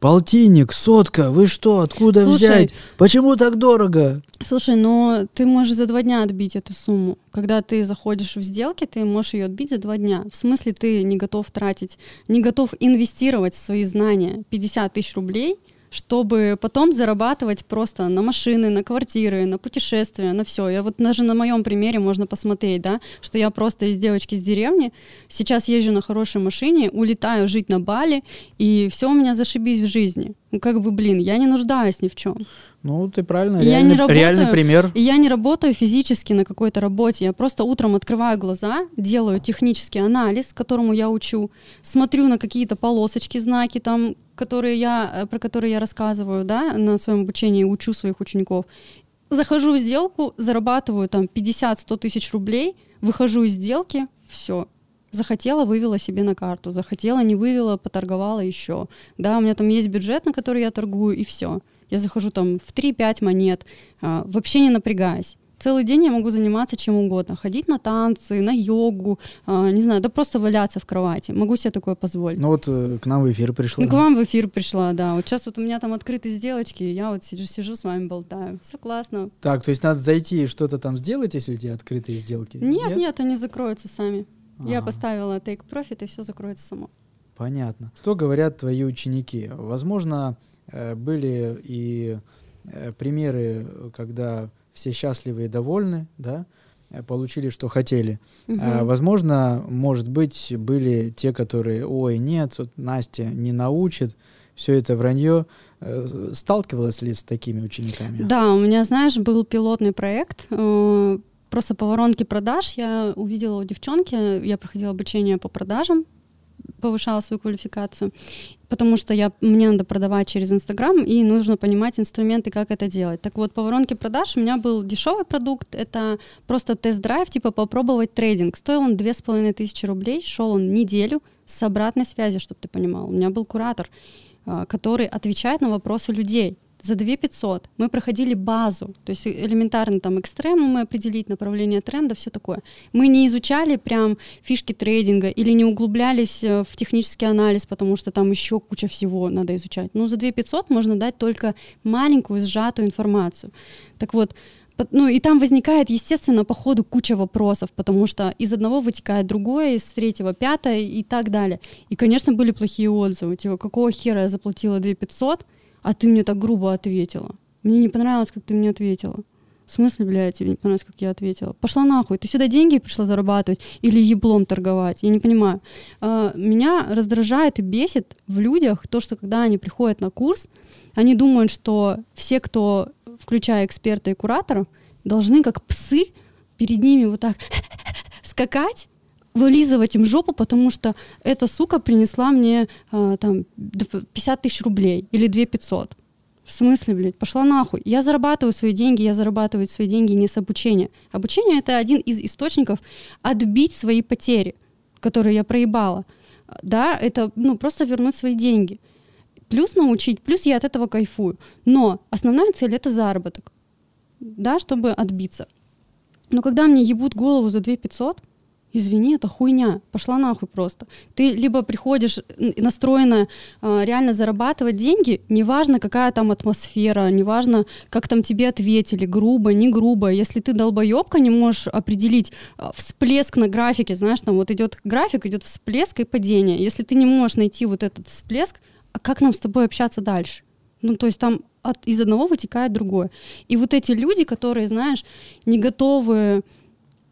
Полтинник, сотка, вы что, откуда Слушай, взять? Почему так дорого? Слушай, но ты можешь за два дня отбить эту сумму. Когда ты заходишь в сделки, ты можешь ее отбить за два дня. В смысле, ты не готов тратить, не готов инвестировать в свои знания 50 тысяч рублей, чтобы потом зарабатывать просто на машины, на квартиры, на путешествия, на все. Я вот даже на моем примере можно посмотреть, да, что я просто из девочки с деревни, сейчас езжу на хорошей машине, улетаю жить на Бали, и все у меня зашибись в жизни. Ну, как бы, блин, я не нуждаюсь ни в чем. Ну, ты правильно, Я реальный, не работаю. реальный пример. И я не работаю физически на какой-то работе. Я просто утром открываю глаза, делаю технический анализ, которому я учу, смотрю на какие-то полосочки, знаки, там, которые я, э, про которые я рассказываю да, на своем обучении, учу своих учеников. Захожу в сделку, зарабатываю там 50-100 тысяч рублей, выхожу из сделки, все. Захотела, вывела себе на карту. Захотела, не вывела, поторговала еще. Да, у меня там есть бюджет, на который я торгую, и все. Я захожу там в 3-5 монет, а, вообще не напрягаясь. Целый день я могу заниматься чем угодно. Ходить на танцы, на йогу, э, не знаю, да просто валяться в кровати. Могу себе такое позволить. Ну вот э, к нам в эфир пришла. Ну, к вам в эфир пришла, да. Вот сейчас вот у меня там открытые сделочки, я вот сижу, сижу с вами болтаю. Все классно. Так, то есть надо зайти и что-то там сделать, если у тебя открытые сделки? Нет, нет, они закроются сами. Я Ага. поставила take profit, и все закроется само. Понятно. Что говорят твои ученики? Возможно, э, были и э, примеры, когда все счастливы и довольны, да, э, получили, что хотели. А, Мгм. возможно, может быть, были те, которые, ой, нет, вот Настя не научит, все это вранье. Сталкивалась ли с такими учениками? Да, у меня, знаешь, был пилотный проект. Просто по воронке продаж я увидела у девчонки, я проходила обучение по продажам, повышала свою квалификацию, потому что я, мне надо продавать через Инстаграм, и нужно понимать инструменты, как это делать. Так вот, по воронке продаж у меня был дешевый продукт, это просто тест-драйв, типа попробовать трейдинг. Стоил он две с половиной тысячи рублей, шел он неделю с обратной связью, чтобы ты понимал. У меня был куратор, а, который отвечает на вопросы людей. За 2 500 мы проходили базу, то есть элементарно там экстремумы определить, направление тренда, все такое. Мы не изучали прям фишки трейдинга или не углублялись э, в технический анализ, потому что там еще куча всего надо изучать. Но за 2 500 можно дать только маленькую сжатую информацию. Так вот, Ну и там возникает, естественно, по ходу куча вопросов, потому что из одного вытекает другое, из третьего пятое и так далее. И, конечно, были плохие отзывы. Типа, какого хера я заплатила 2 500, а ты мне так грубо ответила? Мне не понравилось, как ты мне ответила. В смысле, блядь, тебе не понравилось, как я ответила? Пошла нахуй, ты сюда деньги пришла зарабатывать или еблом торговать? Я не понимаю. А, Меня раздражает и бесит в людях то, что когда они приходят на курс, они думают, что все, кто, включая эксперта и куратора, должны как псы перед ними вот так скакать, вылизывать им жопу, потому что эта сука принесла мне а, там д- 50 тысяч рублей или 2 500. В смысле, блядь, пошла нахуй. Я зарабатываю свои деньги, я зарабатываю свои деньги не с обучения. Обучение — это один из источников отбить свои потери, которые я проебала. Да, это ну, просто вернуть свои деньги. Плюс научить, плюс я от этого кайфую. Но основная цель — это заработок, да, чтобы отбиться. Но когда мне ебут голову за 2 500, извини, это хуйня, пошла нахуй просто. Ты либо приходишь настроена а, реально зарабатывать деньги, неважно, какая там атмосфера, неважно, как там тебе ответили, грубо, не грубо. Если ты долбоебка, не можешь определить а, всплеск на графике, знаешь, там вот идет график, идет всплеск и падение. Если ты не можешь найти вот этот всплеск, а как нам с тобой общаться дальше? Ну, то есть там от, из одного вытекает другое. И вот эти люди, которые, знаешь, не готовы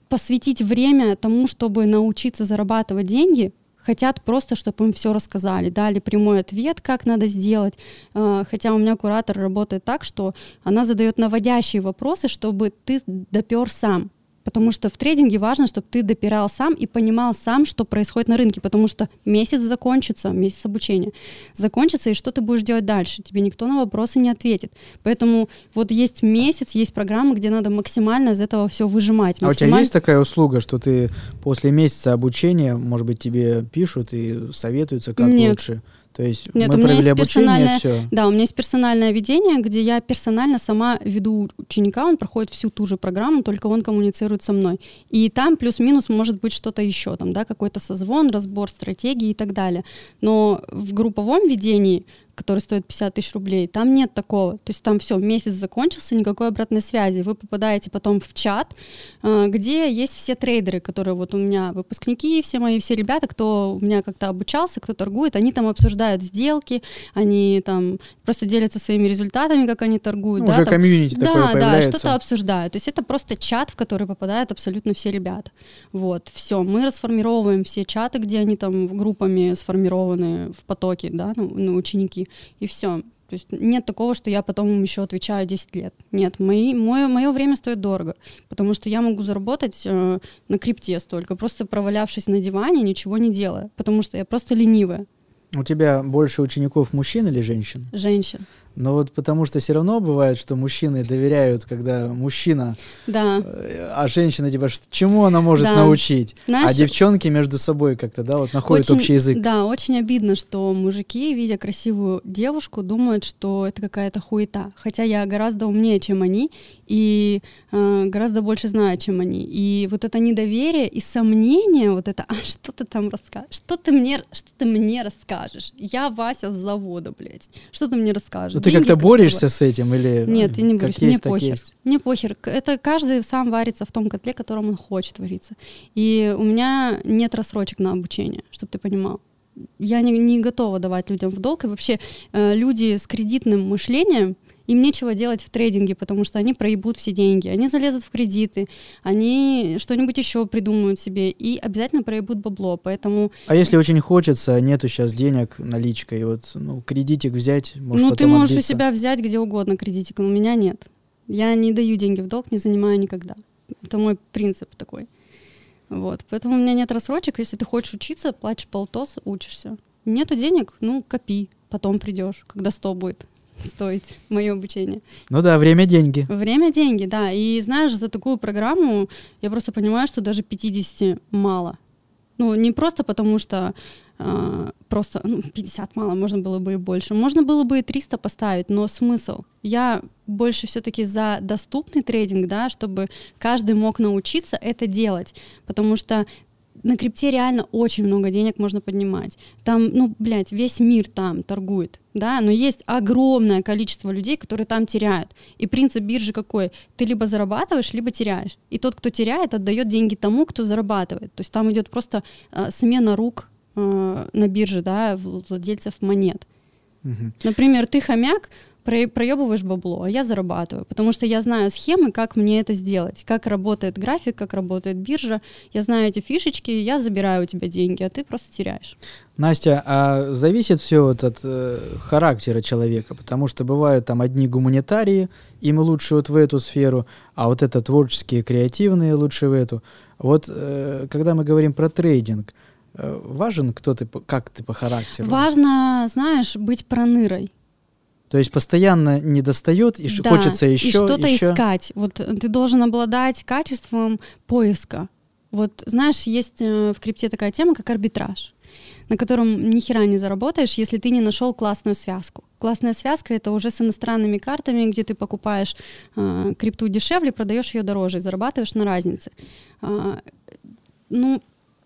посвятить время тому, чтобы научиться зарабатывать деньги, хотят просто, чтобы им все рассказали, дали прямой ответ, как надо сделать. Э, Хотя у меня куратор работает так, что она задает наводящие вопросы, чтобы ты допер сам. Потому что в трейдинге важно, чтобы ты допирал сам и понимал сам, что происходит на рынке, потому что месяц закончится, месяц обучения закончится, и что ты будешь делать дальше? Тебе никто на вопросы не ответит. Поэтому вот есть месяц, есть программы, где надо максимально из этого все выжимать. А у тебя максимально- есть такая услуга, что ты после месяца обучения, может быть, тебе пишут и советуются, как Нет. лучше? То есть Нет, мы у меня провели есть обучение, все. Да, у меня есть персональное ведение, где я персонально сама веду ученика, он проходит всю ту же программу, только он коммуницирует со мной. И там плюс-минус может быть что-то еще, там, да, какой-то созвон, разбор стратегии и так далее. Но в групповом ведении, который стоит 50 тысяч рублей, там нет такого. То есть там все, месяц закончился, никакой обратной связи. Вы попадаете потом в чат, э, где есть все трейдеры, которые вот у меня выпускники, все мои, все ребята, кто у меня как-то обучался, кто торгует, они там обсуждают сделки, они там просто делятся своими результатами, как они торгуют. Ну, да, уже там- комьюнити такое да, да, появляется. что-то обсуждают. То есть это просто чат, в который попадают абсолютно все ребята. Вот, все. Мы расформировываем все чаты, где они там группами сформированы в потоке, да, ну, ну, ученики, и все. То есть нет такого, что я потом им еще отвечаю 10 лет. Нет, мои, мое, мое время стоит дорого, потому что я могу заработать э, на крипте столько, просто провалявшись на диване, ничего не делая, потому что я просто ленивая У тебя больше учеников мужчин или женщин? женщина. Но вот потому что все равно бывает, что мужчины доверяют, когда мужчина, Да. э, а женщина типа чему она может Да. научить, Знаешь, а девчонки между собой как-то, да, вот находят очень- общий язык. Да, очень обидно, что мужики, видя красивую девушку, думают, что это какая-то хуета. Хотя я гораздо умнее, чем они, и э, гораздо больше знаю, чем они. И вот это недоверие и сомнение, вот это, а что ты там расскажешь? Что ты мне, что ты мне расскажешь? Я Вася с завода, блядь. Что ты мне расскажешь? Ты как-то как борешься с этим или Нет, я не борюсь, есть, мне так похер. есть? Мне похер. Это каждый сам варится в том котле, в котором он хочет вариться. И у меня нет рассрочек на обучение, чтобы ты понимал. Я не, не готова давать людям в долг. И вообще э, люди с кредитным мышлением, им нечего делать в трейдинге, потому что они проебут все деньги. Они залезут в кредиты, они что-нибудь еще придумают себе и обязательно проебут бабло. Поэтому А если очень хочется, а нету сейчас денег наличкой, вот, ну, кредитик взять, может ну, ты можешь у отбиться? себя взять где угодно кредитик, но у меня нет. Я не даю деньги в долг, не занимаю никогда. Это мой принцип такой. Вот. Поэтому у меня нет рассрочек. Если ты хочешь учиться, платишь полтос, учишься. Нету денег, ну, копи. Потом придешь, когда 100 будет стоить мое обучение. Ну да, время деньги. Время — деньги, да. И знаешь, за такую программу я просто понимаю, что даже 50 мало. Ну, не просто потому, что а, просто ну, 50 мало, можно было бы и больше. Можно было бы и 300 поставить, но смысл? Я больше все-таки за доступный трейдинг, да, чтобы каждый мог научиться это делать, потому что на крипте реально очень много денег можно поднимать. Там, ну, блядь, весь мир там торгует, да, но есть огромное количество людей, которые там теряют. И принцип биржи какой? Ты либо зарабатываешь, либо теряешь. И тот, кто теряет, отдает деньги тому, кто зарабатывает. То есть там идет просто э, смена рук э, на бирже, да, вл- владельцев монет. Мгм. Например, ты хомяк, проебываешь бабло, а я зарабатываю, потому что я знаю схемы, как мне это сделать, как работает график, как работает биржа, я знаю эти фишечки, я забираю у тебя деньги, а ты просто теряешь. Настя, а зависит все вот от э, характера человека, потому что бывают там одни гуманитарии, им лучше вот в эту сферу, а вот это творческие, креативные лучше в эту. Вот э, когда мы говорим про трейдинг, э, важен кто ты, как ты по характеру? Важно, знаешь, быть пронырой. То есть постоянно не достает и Да, хочется еще, и что-то еще. искать. Вот э, ты должен обладать качеством поиска. Вот знаешь, есть э, в крипте такая тема, как арбитраж, на котором ни хера не заработаешь, если ты не нашел классную связку. Классная связка это уже с иностранными картами, где ты покупаешь э, крипту дешевле, продаешь ее дороже и зарабатываешь на разнице. А, ну,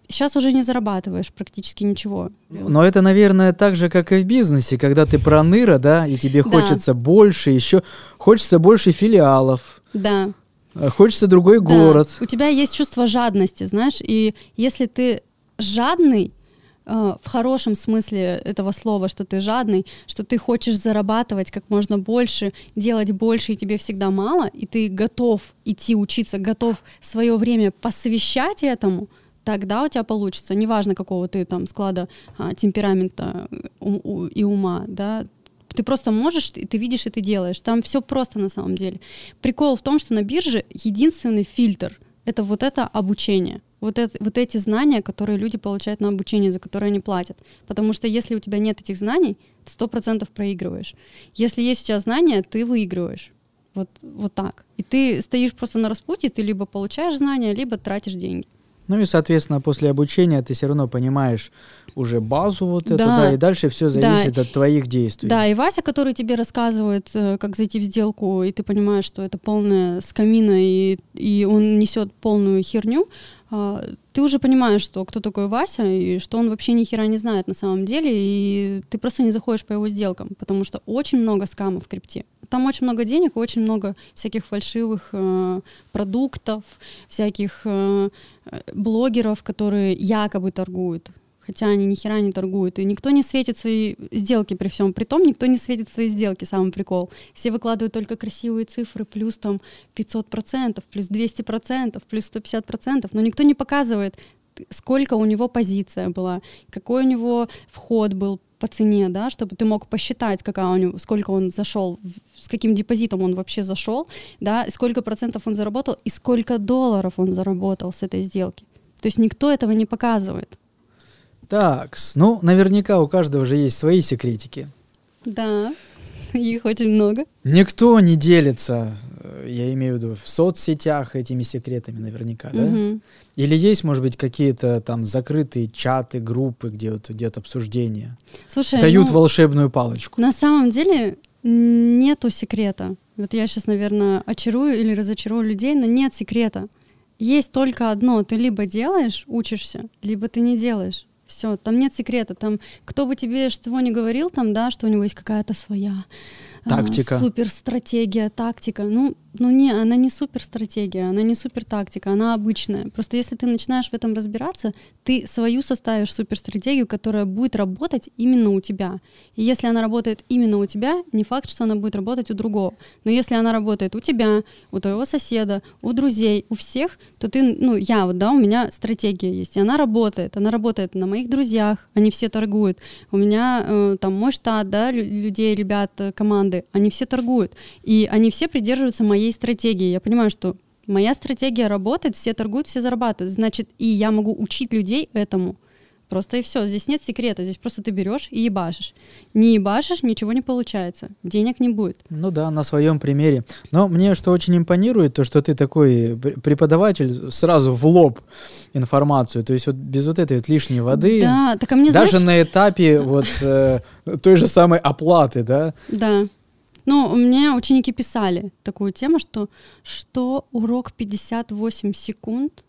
сейчас уже не зарабатываешь практически ничего. Но это, наверное, так же, как и в бизнесе, когда ты проныра, да, и тебе Да. хочется больше, еще хочется больше филиалов, Да. э, хочется другой Да. город. У тебя есть чувство жадности, знаешь, и если ты жадный, э, в хорошем смысле этого слова, что ты жадный, что ты хочешь зарабатывать как можно больше, делать больше, и тебе всегда мало, и ты готов идти учиться, готов свое время посвящать этому, тогда у тебя получится, неважно какого ты там склада а, темперамента э, ум- у- и ума, да, ты просто можешь, и ты видишь, и ты делаешь. Там все просто на самом деле. Прикол в том, что на бирже единственный фильтр — это вот это обучение. Вот, это, вот эти знания, которые люди получают на обучение, за которые они платят. Потому что если у тебя нет этих знаний, ты сто процентов проигрываешь. Если есть у тебя знания, ты выигрываешь. Вот, вот так. И ты стоишь просто на распутье, ты либо получаешь знания, либо тратишь деньги. Ну и, соответственно, после обучения ты все равно понимаешь уже базу вот эту, Да. да, и дальше все Да. зависит от твоих действий. Да, и Вася, который тебе рассказывает, э, как зайти в сделку, и ты понимаешь, что это полная скамина, и, и он несет полную херню, ты уже понимаешь, что кто такой Вася, и что он вообще ни хера не знает на самом деле, и ты просто не заходишь по его сделкам, потому что очень много скамов в крипте. Там очень много денег, очень много всяких фальшивых э, продуктов, всяких э, э, блогеров, которые якобы торгуют хотя они ни хера не торгуют, и никто не светит свои сделки при всем при том, никто не светит свои сделки, самый прикол. Все выкладывают только красивые цифры, плюс там 500%, плюс 200%, плюс 150%, но никто не показывает, сколько у него позиция была, какой у него вход был по цене, да, чтобы ты мог посчитать, какая у него, сколько он зашел, с каким депозитом он вообще зашел, да, сколько процентов он заработал и сколько долларов он заработал с этой сделки. То есть никто этого не показывает. Так, ну, наверняка у каждого же есть свои секретики. Да. Их очень много. Никто не делится, э, я имею в виду, в соцсетях этими секретами наверняка, да? Мгм. Или есть, может быть, какие-то там закрытые чаты, группы, где вот идет обсуждение? Слушай, Дают ну, волшебную палочку. на самом деле нету секрета. Вот я сейчас, наверное, очарую или разочарую людей, но нет секрета. Есть только одно. Ты либо делаешь, учишься, либо ты не делаешь. Все, там нет секрета. Там кто бы тебе что ни говорил, там, да, что у него есть какая-то своя а, Тактика. суперстратегия, тактика. Ну, ну не, она не суперстратегия, она не супер тактика, она обычная. Просто если ты начинаешь в этом разбираться, ты свою составишь суперстратегию, которая будет работать именно у тебя. И если она работает именно у тебя, не факт, что она будет работать у другого. Но если она работает у тебя, у твоего соседа, у друзей, у всех, то ты, ну, я вот, да, у меня стратегия есть, и она работает. Она работает на моих друзьях, они все торгуют. У меня э, там мой штат, да, лю- людей, ребят, э, команды, они все торгуют. И они все придерживаются моей стратегии. Я понимаю, что моя стратегия работает, все торгуют, все зарабатывают. Значит, и я могу учить людей этому. Просто и все. Здесь нет секрета. Здесь просто ты берешь и ебашишь. Не ебашишь, ничего не получается. Денег не будет. Ну да, на своем примере. Но мне что очень импонирует, то, что ты такой пр- преподаватель, сразу в лоб информацию. То есть вот без вот этой вот лишней воды. Да, так а мне Даже знаешь, на этапе вот э, той же самой оплаты, да? Да. Ну, мне ученики писали такую тему, что что урок 58 секунд?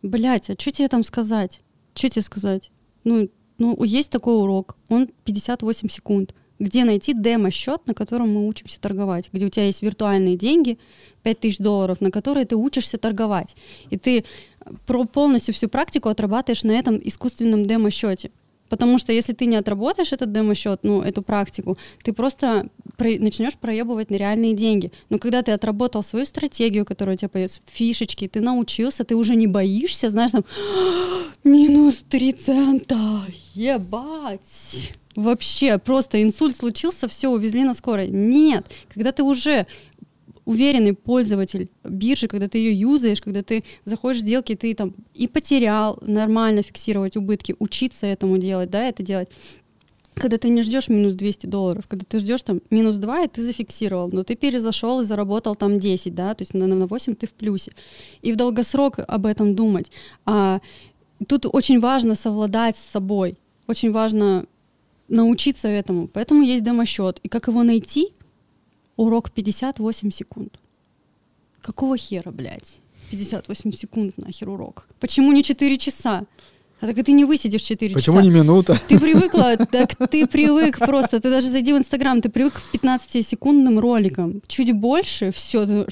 Блять, а что тебе там сказать? Что тебе сказать? Ну, ну, есть такой урок, он 58 секунд. Где найти демо-счет, на котором мы учимся торговать, где у тебя есть виртуальные деньги, 5000 долларов, на которые ты учишься торговать. И ты про полностью всю практику отрабатываешь на этом искусственном демо-счете. Потому что если ты не отработаешь этот демо-счет, ну, эту практику, ты просто про- начнешь проебывать на реальные деньги. Но когда ты отработал свою стратегию, которая у тебя появится, фишечки, ты научился, ты уже не боишься, знаешь, там, минус 3 цента, ебать. Вообще, просто инсульт случился, все, увезли на скорой. Нет, когда ты уже уверенный пользователь биржи, когда ты ее юзаешь, когда ты заходишь в сделки, ты там и потерял, нормально фиксировать убытки, учиться этому делать, да, это делать. Когда ты не ждешь минус 200 долларов, когда ты ждешь там минус 2, и ты зафиксировал, но ты перезашел и заработал там 10, да, то есть на, на 8 ты в плюсе. И в долгосрок об этом думать. А, тут очень важно совладать с собой, очень важно научиться этому. Поэтому есть демо-счет. И как его найти? Урок 58 секунд. Какого хера, блядь? 58 секунд нахер урок. Почему не 4 часа? А так и ты не высидишь 4 Почему часа. не минута? Ты привыкла, так ты привык просто. Ты даже зайди в Инстаграм, ты привык к 15-секундным роликам. Чуть больше, все,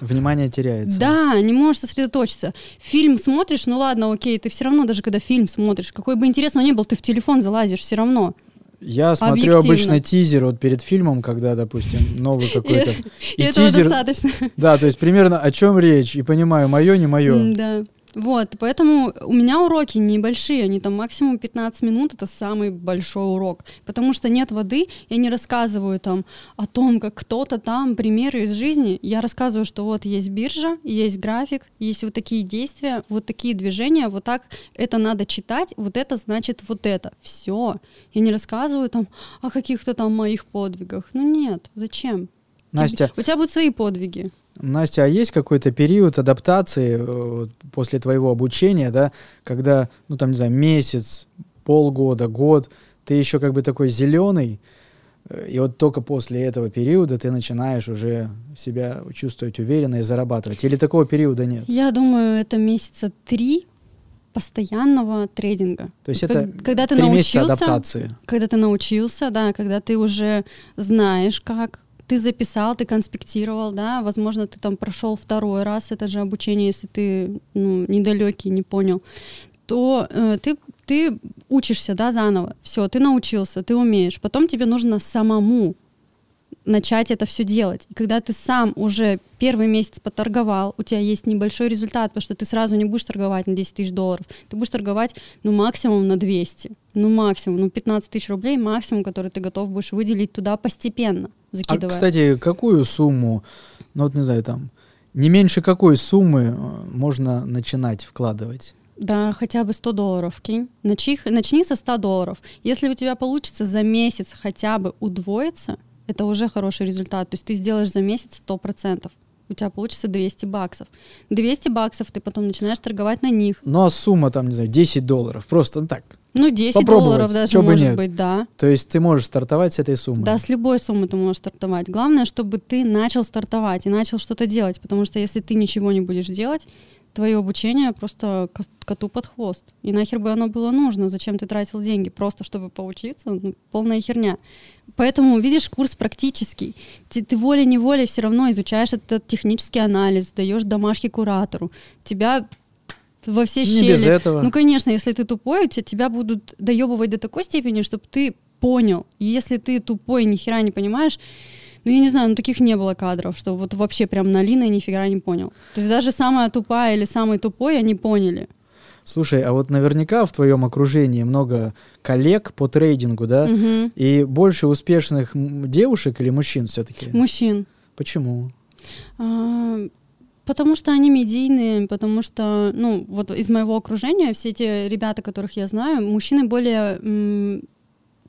Внимание теряется. да, не можешь сосредоточиться. Фильм смотришь, ну ладно, окей, ты все равно, даже когда фильм смотришь, какой бы интересный он ни был, ты в телефон залазишь все равно. Я смотрю Объективно. обычно тизер вот перед фильмом, когда, допустим, новый какой-то. И, этого достаточно. Да, то есть примерно о чем речь, и понимаю, мое, не мое. Да. Вот, поэтому у меня уроки небольшие, они там максимум 15 минут, это самый большой урок, потому что нет воды, я не рассказываю там о том, как кто-то там, примеры из жизни, я рассказываю, что вот есть биржа, есть график, есть вот такие действия, вот такие движения, вот так это надо читать, вот это значит вот это, все. Я не рассказываю там о каких-то там моих подвигах, ну нет, зачем? Настя, У тебя будут свои подвиги. Настя, а есть какой-то период адаптации э, после твоего обучения, да, когда, ну там, не знаю, месяц, полгода, год, ты еще как бы такой зеленый, э, и вот только после этого периода ты начинаешь уже себя чувствовать уверенно и зарабатывать. Или такого периода нет? Я думаю, это месяца три постоянного трейдинга. То есть это когда ты три научился, адаптации. когда ты научился, да, когда ты уже знаешь, как ты записал, ты конспектировал, да, возможно, ты там прошел второй раз это же обучение, если ты ну, недалекий, не понял, то э, ты, ты учишься, да, заново. Все, ты научился, ты умеешь. Потом тебе нужно самому начать это все делать. И когда ты сам уже первый месяц поторговал, у тебя есть небольшой результат, потому что ты сразу не будешь торговать на 10 тысяч долларов, ты будешь торговать, ну, максимум на 200, ну, максимум, ну, 15 тысяч рублей максимум, который ты готов будешь выделить туда постепенно, А, закидывая. кстати, какую сумму, ну вот не знаю, там, не меньше какой суммы э, можно начинать вкладывать? Да, хотя бы 100 долларов кинь. Начни, начни со 100 долларов. Если у тебя получится за месяц хотя бы удвоиться, это уже хороший результат. То есть ты сделаешь за месяц 100%. У тебя получится 200 баксов. 200 баксов ты потом начинаешь торговать на них. Ну а сумма там, не знаю, 10 долларов. Просто ну, так. Ну, 10 Попробовать. долларов даже может нет. быть, да. То есть ты можешь стартовать с этой суммы. Да, с любой суммы ты можешь стартовать. Главное, чтобы ты начал стартовать и начал что-то делать, потому что если ты ничего не будешь делать, твое обучение просто ко- коту под хвост. И нахер бы оно было нужно? Зачем ты тратил деньги? Просто чтобы поучиться? Ну, полная херня. Поэтому, видишь, курс практический. Ты, ты волей-неволей все равно изучаешь этот технический анализ, даешь домашки куратору. Тебя во все Не щели. без этого. Ну, конечно, если ты тупой, те- тебя будут доебывать до такой степени, чтобы ты понял. И если ты тупой, ни хера не понимаешь, ну, я не знаю, ну, таких не было кадров, что вот вообще прям на Лина нифига не понял. То есть даже самая тупая или самый тупой они поняли. Слушай, а вот наверняка в твоем окружении много коллег по трейдингу, да? Мгм. И больше успешных девушек или мужчин все-таки? Мужчин. Почему? А, Потому что они медийные, потому что, ну, вот из моего окружения все те ребята, которых я знаю, мужчины более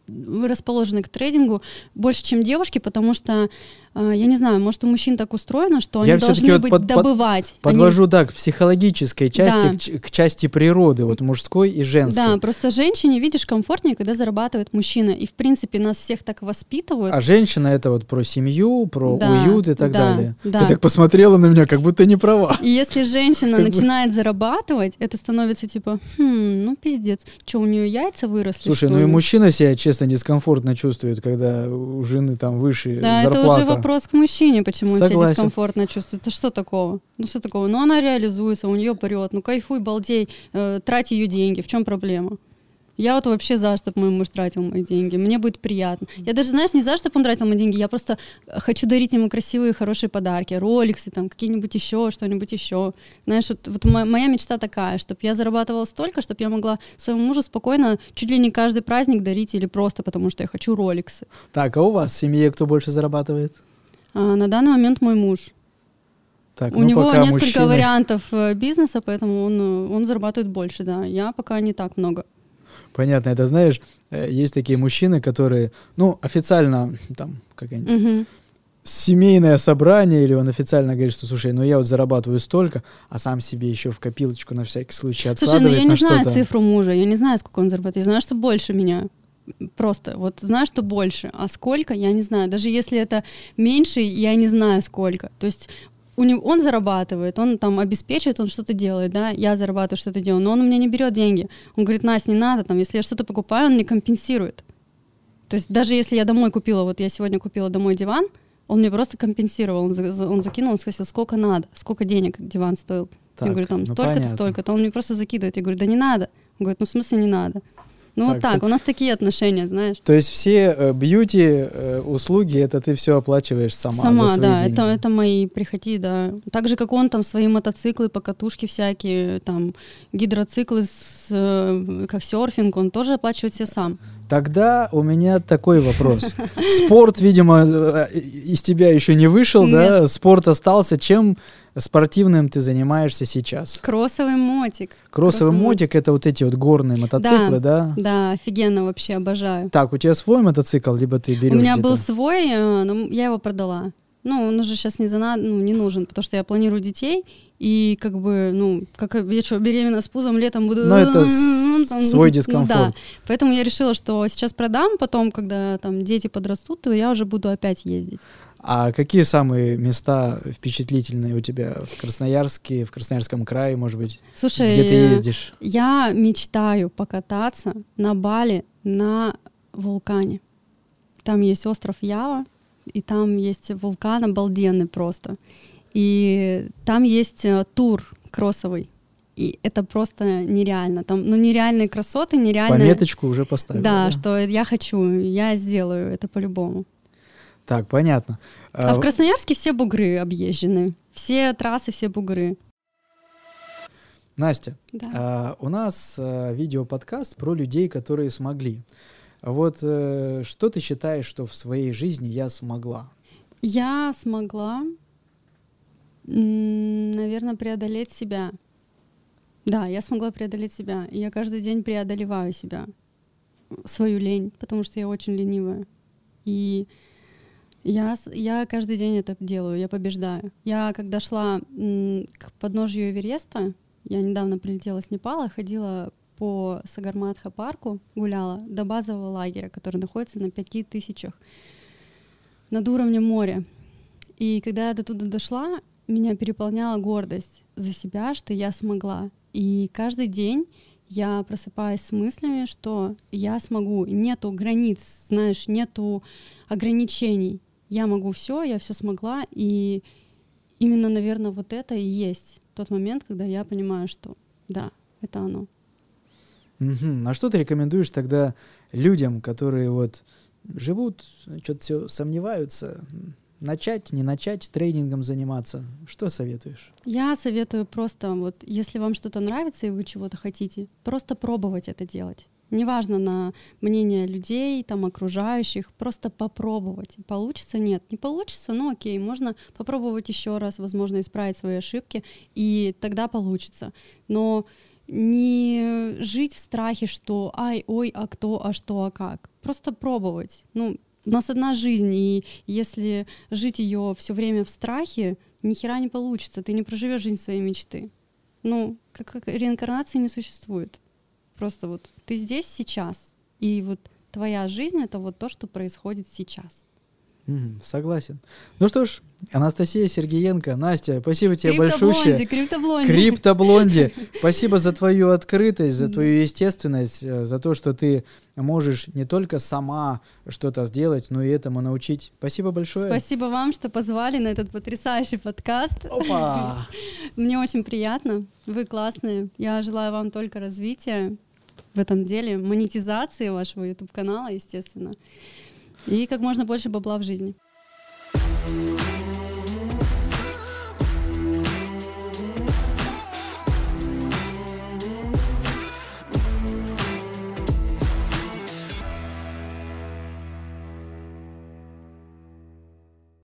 расположены к трейдингу больше, чем девушки, потому что, я не знаю, может, у мужчин так устроено, что Я они должны вот быть под- добывать. Они- Подвожу, да, к психологической части, Да. к, к части природы, вот мужской и женской. Да, просто женщине, видишь, комфортнее, когда зарабатывает мужчина. И, в принципе, нас всех так воспитывают. А женщина это вот про семью, про Да, уют и так да, далее. да. Ты так посмотрела на меня, как будто не права. И если женщина начинает зарабатывать, это становится типа, хм, ну пиздец, что у нее яйца выросли? Слушай, ну и ли?» мужчина себя, честно, дискомфортно чувствует, когда у жены там выше зарплата. Вопрос к мужчине, почему он себя Согласен. дискомфортно чувствует. Это что такого? Ну что такого? Ну она реализуется, у нее прет, ну кайфуй, балдей, э, трать ее деньги, в чем проблема? Я вот вообще за, чтобы мой муж тратил мои деньги. Мне будет приятно. Я даже, знаешь, не за, чтобы он тратил мои деньги, я просто хочу дарить ему красивые, хорошие подарки. Роликсы, там, какие-нибудь еще, что-нибудь еще. Знаешь, вот, вот мо- моя мечта такая, чтобы я зарабатывала столько, чтобы я могла своему мужу спокойно чуть ли не каждый праздник дарить или просто потому, что я хочу роликсы. Так, а у вас в семье кто больше зарабатывает? А на данный момент мой муж. Так, У ну него несколько мужчины- вариантов э, бизнеса, поэтому он, э, он зарабатывает больше, да. Я пока не так много. Понятно, это знаешь, э, есть такие мужчины, которые, ну, официально, там, какая-нибудь Мгм. семейное собрание, или он официально говорит, что, слушай, ну я вот зарабатываю столько, а сам себе еще в копилочку на всякий случай Слушай, ну откладывает я не знаю цифру мужа, я не знаю, сколько он зарабатывает. Я знаю, что больше меня. Просто вот знаю, что больше. А сколько, я не знаю. Даже если это меньше, я не знаю сколько. То есть у него, он зарабатывает, он там обеспечивает, он что-то делает, да, я зарабатываю, что-то делаю, но он у меня не берет деньги. Он говорит, Настя, не надо, там, если я что-то покупаю, он мне компенсирует. То есть даже если я домой купила, вот я сегодня купила домой диван, он мне просто компенсировал, он, за- он закинул, он спросил, сколько надо, сколько денег диван стоил. Так, я говорю, там ну, столько-то, столько-то. Он мне просто закидывает. Я говорю, да не надо. Он говорит, ну в смысле не надо. Ну Так, так, так. у нас такие отношения, знаешь. То есть все э, бьюти э, услуги, это ты все оплачиваешь сама, за свои да, деньги. это, это мои приходи, да. Так же, как он там свои мотоциклы, покатушки всякие, там гидроциклы, с, э, как серфинг, он тоже оплачивает все сам. Тогда у меня такой вопрос. Спорт, видимо, э, из тебя еще не вышел, да? Спорт остался. Чем спортивным ты занимаешься сейчас? Кроссовый мотик. Кроссовый Кроссовый мотик это вот эти вот горные мотоциклы, да? Да, офигенно вообще, обожаю. Так, у тебя свой мотоцикл, либо ты берешь У меня был свой, э, но я его продала. Ну, он уже сейчас не, зана... ну, не нужен, потому что я планирую детей, и как бы, ну, как я что, беременна с пузом, летом буду... Ну, это Там, свой ну, дискомфорт. да. Поэтому я решила, что сейчас продам, потом, когда там дети подрастут, то я уже буду опять ездить. А какие самые места впечатлительные у тебя в Красноярске, в Красноярском крае, может быть, Слушай, где ты ездишь? я мечтаю покататься на Бали на вулкане. Там есть остров Ява, и там есть вулкан обалденный просто. И там есть э, тур кроссовый. И это просто нереально. Там, ну, нереальные красоты, нереальные... Пометочку уже поставил. Да, что я хочу, я сделаю это по-любому. Так, понятно. А А, в Красноярске все бугры объезжены. Все трассы, все бугры. Настя, Да. а, у нас а, видеоподкаст про людей, которые смогли. Вот э, что ты считаешь, что в своей жизни я смогла? Я смогла, наверное, преодолеть себя. Да, я смогла преодолеть себя. Я каждый день преодолеваю себя, свою лень, потому что я очень ленивая. И я, я каждый день это делаю, я побеждаю. Я когда шла к подножью Эвереста, я недавно прилетела с Непала, ходила по Сагарматха парку, гуляла до базового лагеря, который находится на пяти тысячах над уровнем моря. И когда я до туда дошла, меня переполняла гордость за себя, что я смогла. И каждый день я просыпаюсь с мыслями, что я смогу. Нету границ, знаешь, нету ограничений. Я могу все, я все смогла. И именно, наверное, вот это и есть тот момент, когда я понимаю, что да, это оно. Угу. А что ты рекомендуешь тогда людям, которые вот живут, что-то все сомневаются, начать, не начать тренингом заниматься? Что советуешь? Я советую просто вот, если вам что-то нравится и вы чего-то хотите, просто пробовать это делать. Неважно на мнение людей, там, окружающих, просто попробовать. Получится? Нет. Не получится? Ну окей, можно попробовать еще раз, возможно, исправить свои ошибки, и тогда получится. Но не жить в страхе, что ай, ой, а кто, а что, а как. Просто пробовать. Ну, у нас одна жизнь, и если жить ее все время в страхе, ни хера не получится, ты не проживешь жизнь своей мечты. Ну, как, как реинкарнации не существует. Просто вот ты здесь сейчас, и вот твоя жизнь это вот то, что происходит сейчас. Mm, согласен. Ну что ж, Анастасия Сергеенко, Настя, спасибо тебе большое. Криптоблонди, криптоблонди. Спасибо за твою открытость, за твою естественность, э, за то, что ты можешь не только сама что-то сделать, но и этому научить. Спасибо большое. Спасибо вам, что позвали на этот потрясающий подкаст. Опа! Мне очень приятно. Вы классные. Я желаю вам только развития в этом деле, монетизации вашего YouTube-канала, естественно и как можно больше бабла в жизни.